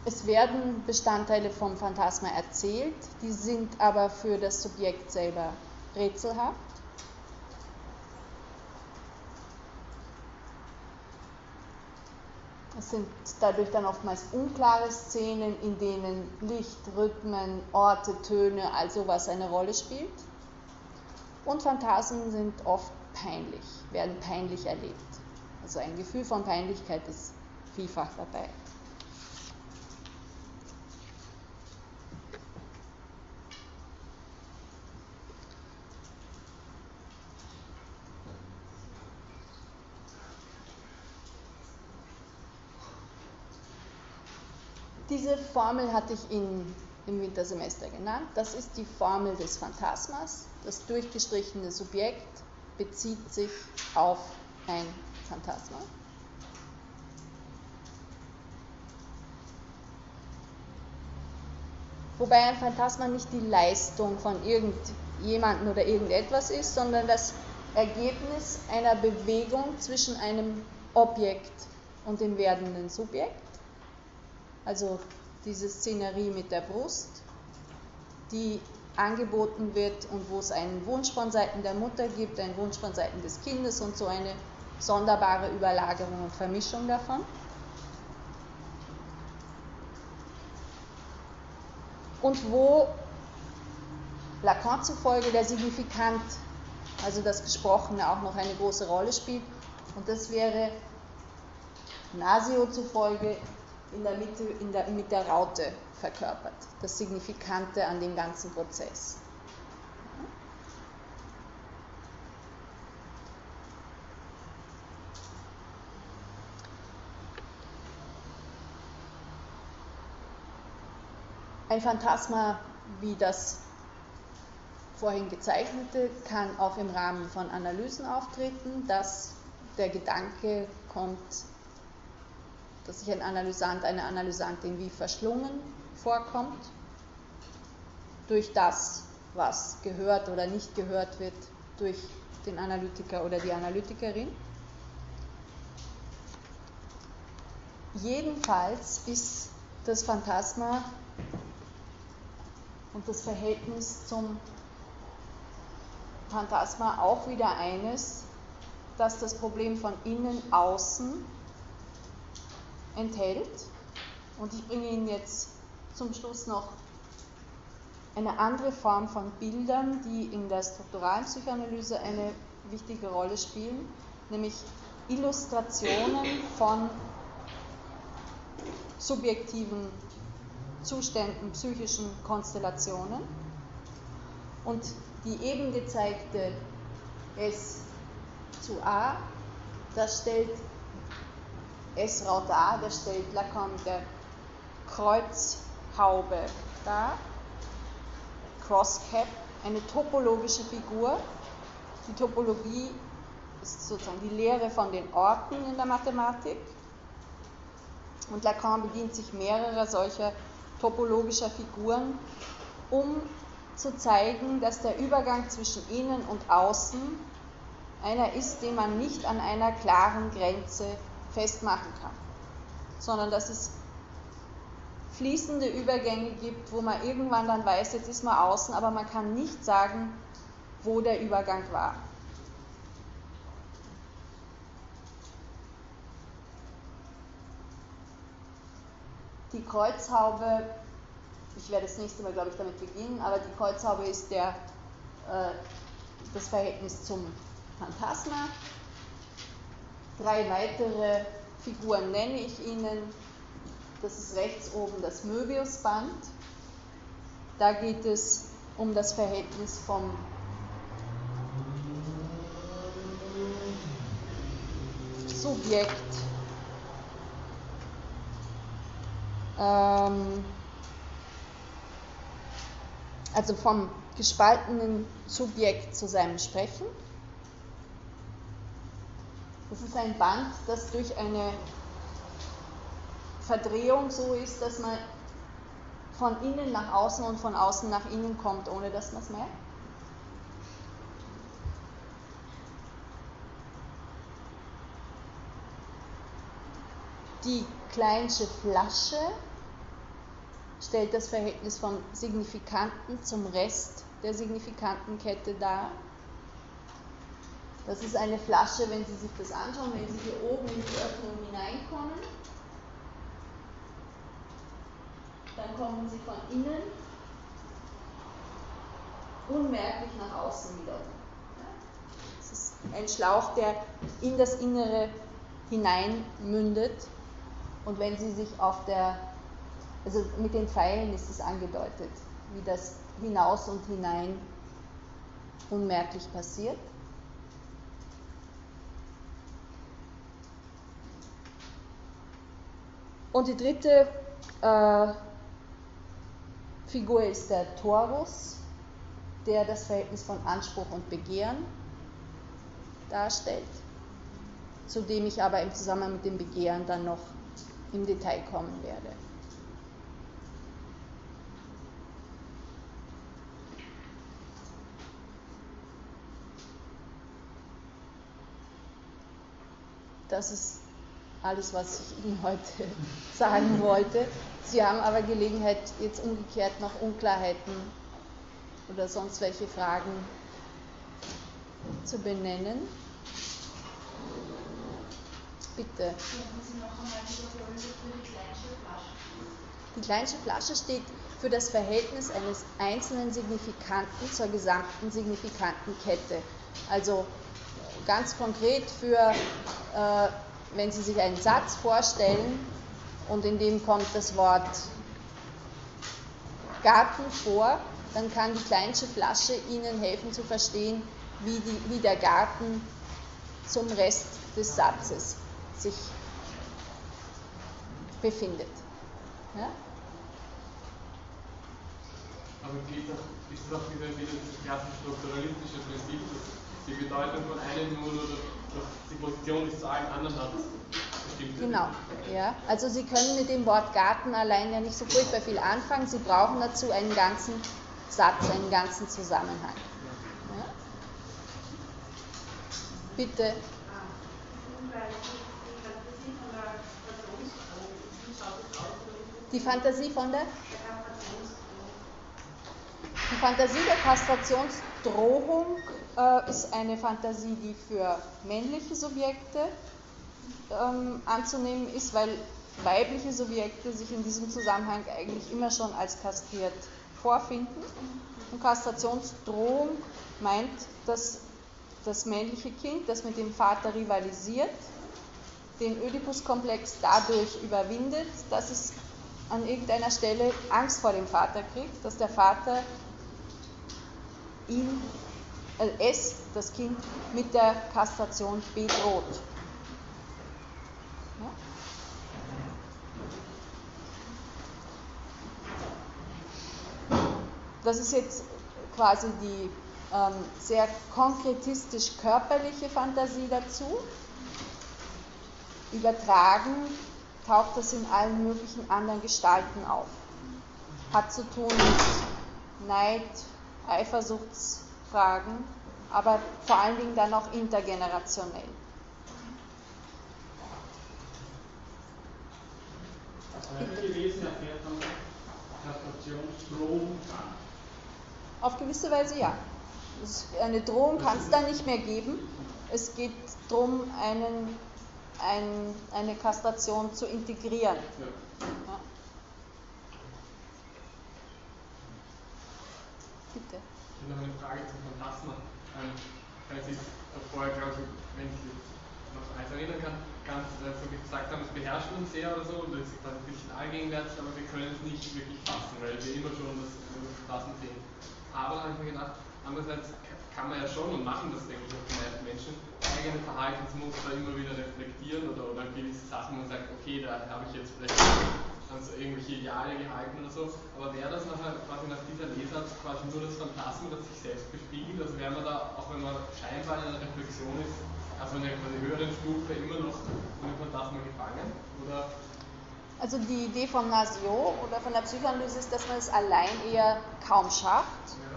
Es werden Bestandteile vom Phantasma erzählt, die sind aber für das Subjekt selber rätselhaft. Es sind dadurch dann oftmals unklare Szenen, in denen Licht, Rhythmen, Orte, Töne, all sowas eine Rolle spielt. Und Phantasien sind oft peinlich, werden peinlich erlebt. Also ein Gefühl von Peinlichkeit ist vielfach dabei. Diese Formel hatte ich in im Wintersemester genannt. Das ist die Formel des Phantasmas. Das durchgestrichene Subjekt bezieht sich auf ein Phantasma. Wobei ein Phantasma nicht die Leistung von irgendjemandem oder irgendetwas ist, sondern das Ergebnis einer Bewegung zwischen einem Objekt und dem werdenden Subjekt. Also diese Szenerie mit der Brust, die angeboten wird und wo es einen Wunsch von Seiten der Mutter gibt, einen Wunsch von Seiten des Kindes und so eine sonderbare Überlagerung und Vermischung davon. Und wo Lacan zufolge der Signifikant, also das Gesprochene, auch noch eine große Rolle spielt. Und das wäre Nasio zufolge in der Mitte in der, mit der Raute verkörpert, das Signifikante an dem ganzen Prozess. Ein Phantasma wie das vorhin gezeichnete kann auch im Rahmen von Analysen auftreten, dass der Gedanke kommt dass sich ein Analysant, eine Analysantin wie verschlungen vorkommt durch das, was gehört oder nicht gehört wird durch den Analytiker oder die Analytikerin. Jedenfalls ist das Phantasma und das Verhältnis zum Phantasma auch wieder eines, das das Problem von innen außen enthält. Und ich bringe Ihnen jetzt zum Schluss noch eine andere Form von Bildern, die in der strukturalen Psychoanalyse eine wichtige Rolle spielen, nämlich Illustrationen von subjektiven Zuständen, psychischen Konstellationen. Und die eben gezeigte S zu A, das stellt S Raute A, das stellt Lacan mit der Kreuzhaube dar, Crosscap, eine topologische Figur. Die Topologie ist sozusagen die Lehre von den Orten in der Mathematik. Und Lacan bedient sich mehrerer solcher topologischer Figuren, um zu zeigen, dass der Übergang zwischen innen und außen einer ist, den man nicht an einer klaren Grenze festmachen kann, sondern dass es fließende Übergänge gibt, wo man irgendwann dann weiß, jetzt ist man außen, aber man kann nicht sagen, wo der Übergang war. Die Kreuzhaube, ich werde das nächste Mal, glaube ich, damit beginnen, aber die Kreuzhaube ist der, äh, das Verhältnis zum Phantasma. Drei weitere Figuren nenne ich Ihnen. Das ist rechts oben das Möbiusband. Da geht es um das Verhältnis vom Subjekt ähm, also vom gespaltenen Subjekt zu seinem Sprechen. Das ist ein Band, das durch eine Verdrehung so ist, dass man von innen nach außen und von außen nach innen kommt, ohne dass man es merkt. Die Kleinsche Flasche stellt das Verhältnis vom Signifikanten zum Rest der Signifikantenkette dar. Das ist eine Flasche, wenn Sie sich das anschauen, wenn Sie hier oben in die Öffnung hineinkommen, dann kommen Sie von innen unmerklich nach außen wieder. Es ist ein Schlauch, der in das Innere hineinmündet und wenn Sie sich auf der, also mit den Pfeilen ist es angedeutet, wie das hinaus und hinein unmerklich passiert. Und die dritte äh, Figur ist der Torus, der das Verhältnis von Anspruch und Begehren darstellt, zu dem ich aber im Zusammenhang mit dem Begehren dann noch im Detail kommen werde. Das ist alles, was ich Ihnen heute sagen wollte. Sie haben aber Gelegenheit, jetzt umgekehrt noch Unklarheiten oder sonst welche Fragen zu benennen. Bitte. Die kleinste Flasche steht für das Verhältnis eines einzelnen Signifikanten zur gesamten Signifikantenkette. Also ganz konkret für, äh, wenn Sie sich einen Satz vorstellen und in dem kommt das Wort Garten vor, dann kann die kleinste Flasche Ihnen helfen zu verstehen, wie, die, wie der Garten zum Rest des Satzes sich befindet. Ja? Aber geht das, ist das auch wieder, wieder das klassische strukturalistische Prinzip, dass die Bedeutung von einem nur oder dass die Position, es zu allen anderen hat? Genau, ja. Also Sie können mit dem Wort Garten allein ja nicht so furchtbar viel anfangen. Sie brauchen dazu einen ganzen Satz, einen ganzen Zusammenhang. Ja? Bitte. Die Fantasie von der? Die Fantasie der Kastrationsdrohung äh, ist eine Fantasie, die für männliche Subjekte ähm, anzunehmen ist, weil weibliche Subjekte sich in diesem Zusammenhang eigentlich immer schon als kastriert vorfinden. Und Kastrationsdrohung meint, dass das männliche Kind, das mit dem Vater rivalisiert, den Oedipus-Komplex dadurch überwindet, dass es an irgendeiner Stelle Angst vor dem Vater kriegt, dass der Vater ihn, es, das Kind, mit der Kastration bedroht. Ja? Das ist jetzt quasi die ähm, sehr konkretistisch körperliche Fantasie dazu. Übertragen taucht das in allen möglichen anderen Gestalten auf. Hat zu tun mit Neid, Eifersuchtsfragen, aber vor allen Dingen dann auch intergenerationell. Auf gewisse Weise ja. Eine Drohung kann es da nicht mehr geben. Es geht darum, einen, ein, eine Kastration zu integrieren. Ja. Ja. Bitte. Ich habe noch eine Frage zum Phantasma. Ähm, weil Sie vorher, glaube ich, wenn ich noch eins erinnern kann, ganz äh, so gesagt haben, es beherrscht uns sehr oder so und es ist dann ein bisschen allgegenwärtig, aber wir können es nicht wirklich fassen, weil wir immer schon das Phantasma sehen. Aber habe ich mir gedacht, andererseits kann man ja schon und machen das, denke ich, auch die meisten Menschen, eigene Verhaltensmuster immer wieder reflektieren oder, oder gewisse Sachen und sagt, okay, da habe ich jetzt vielleicht an so irgendwelche Ideale gehalten oder so, aber wäre das nachher quasi nach dieser Lesart quasi nur das Phantasma, das sich selbst bespiegelt? Also wäre man da, auch wenn man scheinbar in einer Reflexion ist, also in einer höheren Stufe immer noch von dem Phantasma gefangen? Oder also die Idee von Nasio oder von der Psychoanalyse ist, dass man es allein eher kaum schafft, ja.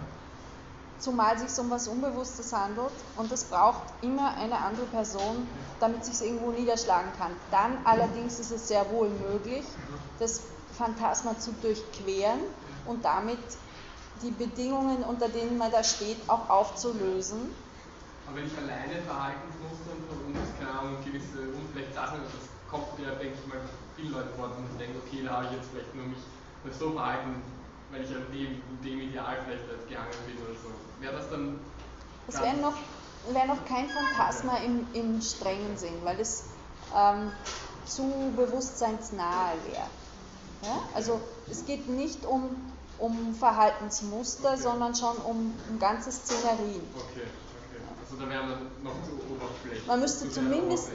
Zumal sich um was Unbewusstes handelt und es braucht immer eine andere Person, damit sich irgendwo niederschlagen kann. Dann allerdings ist es sehr wohl möglich, das Phantasma zu durchqueren und damit die Bedingungen, unter denen man da steht, auch aufzulösen. Aber wenn ich alleine Verhaltensmuster und, und keine Ahnung, gewisse und Sachen, das kommt ja, denke ich mal, vielen Leuten vor, dass man denkt, okay, da habe ich jetzt vielleicht nur mich so verhalten, weil ich an dem, dem Ideal vielleicht gehangen bin oder so. Wäre das dann. Das wäre noch, wär noch kein Phantasma im, im strengen Sinn, weil es ähm, zu bewusstseinsnahe wäre. Ja? Also es geht nicht um, um Verhaltensmuster, okay. sondern schon um, um ganze Szenerien. Okay, okay. Also da wäre man noch zu oberflächlich. Man müsste, zumindest,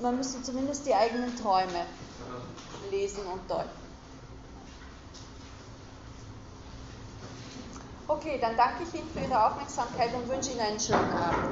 man müsste zumindest die eigenen Träume Aha. lesen und deuten. Okay, dann danke ich Ihnen für Ihre Aufmerksamkeit und wünsche Ihnen einen schönen Abend.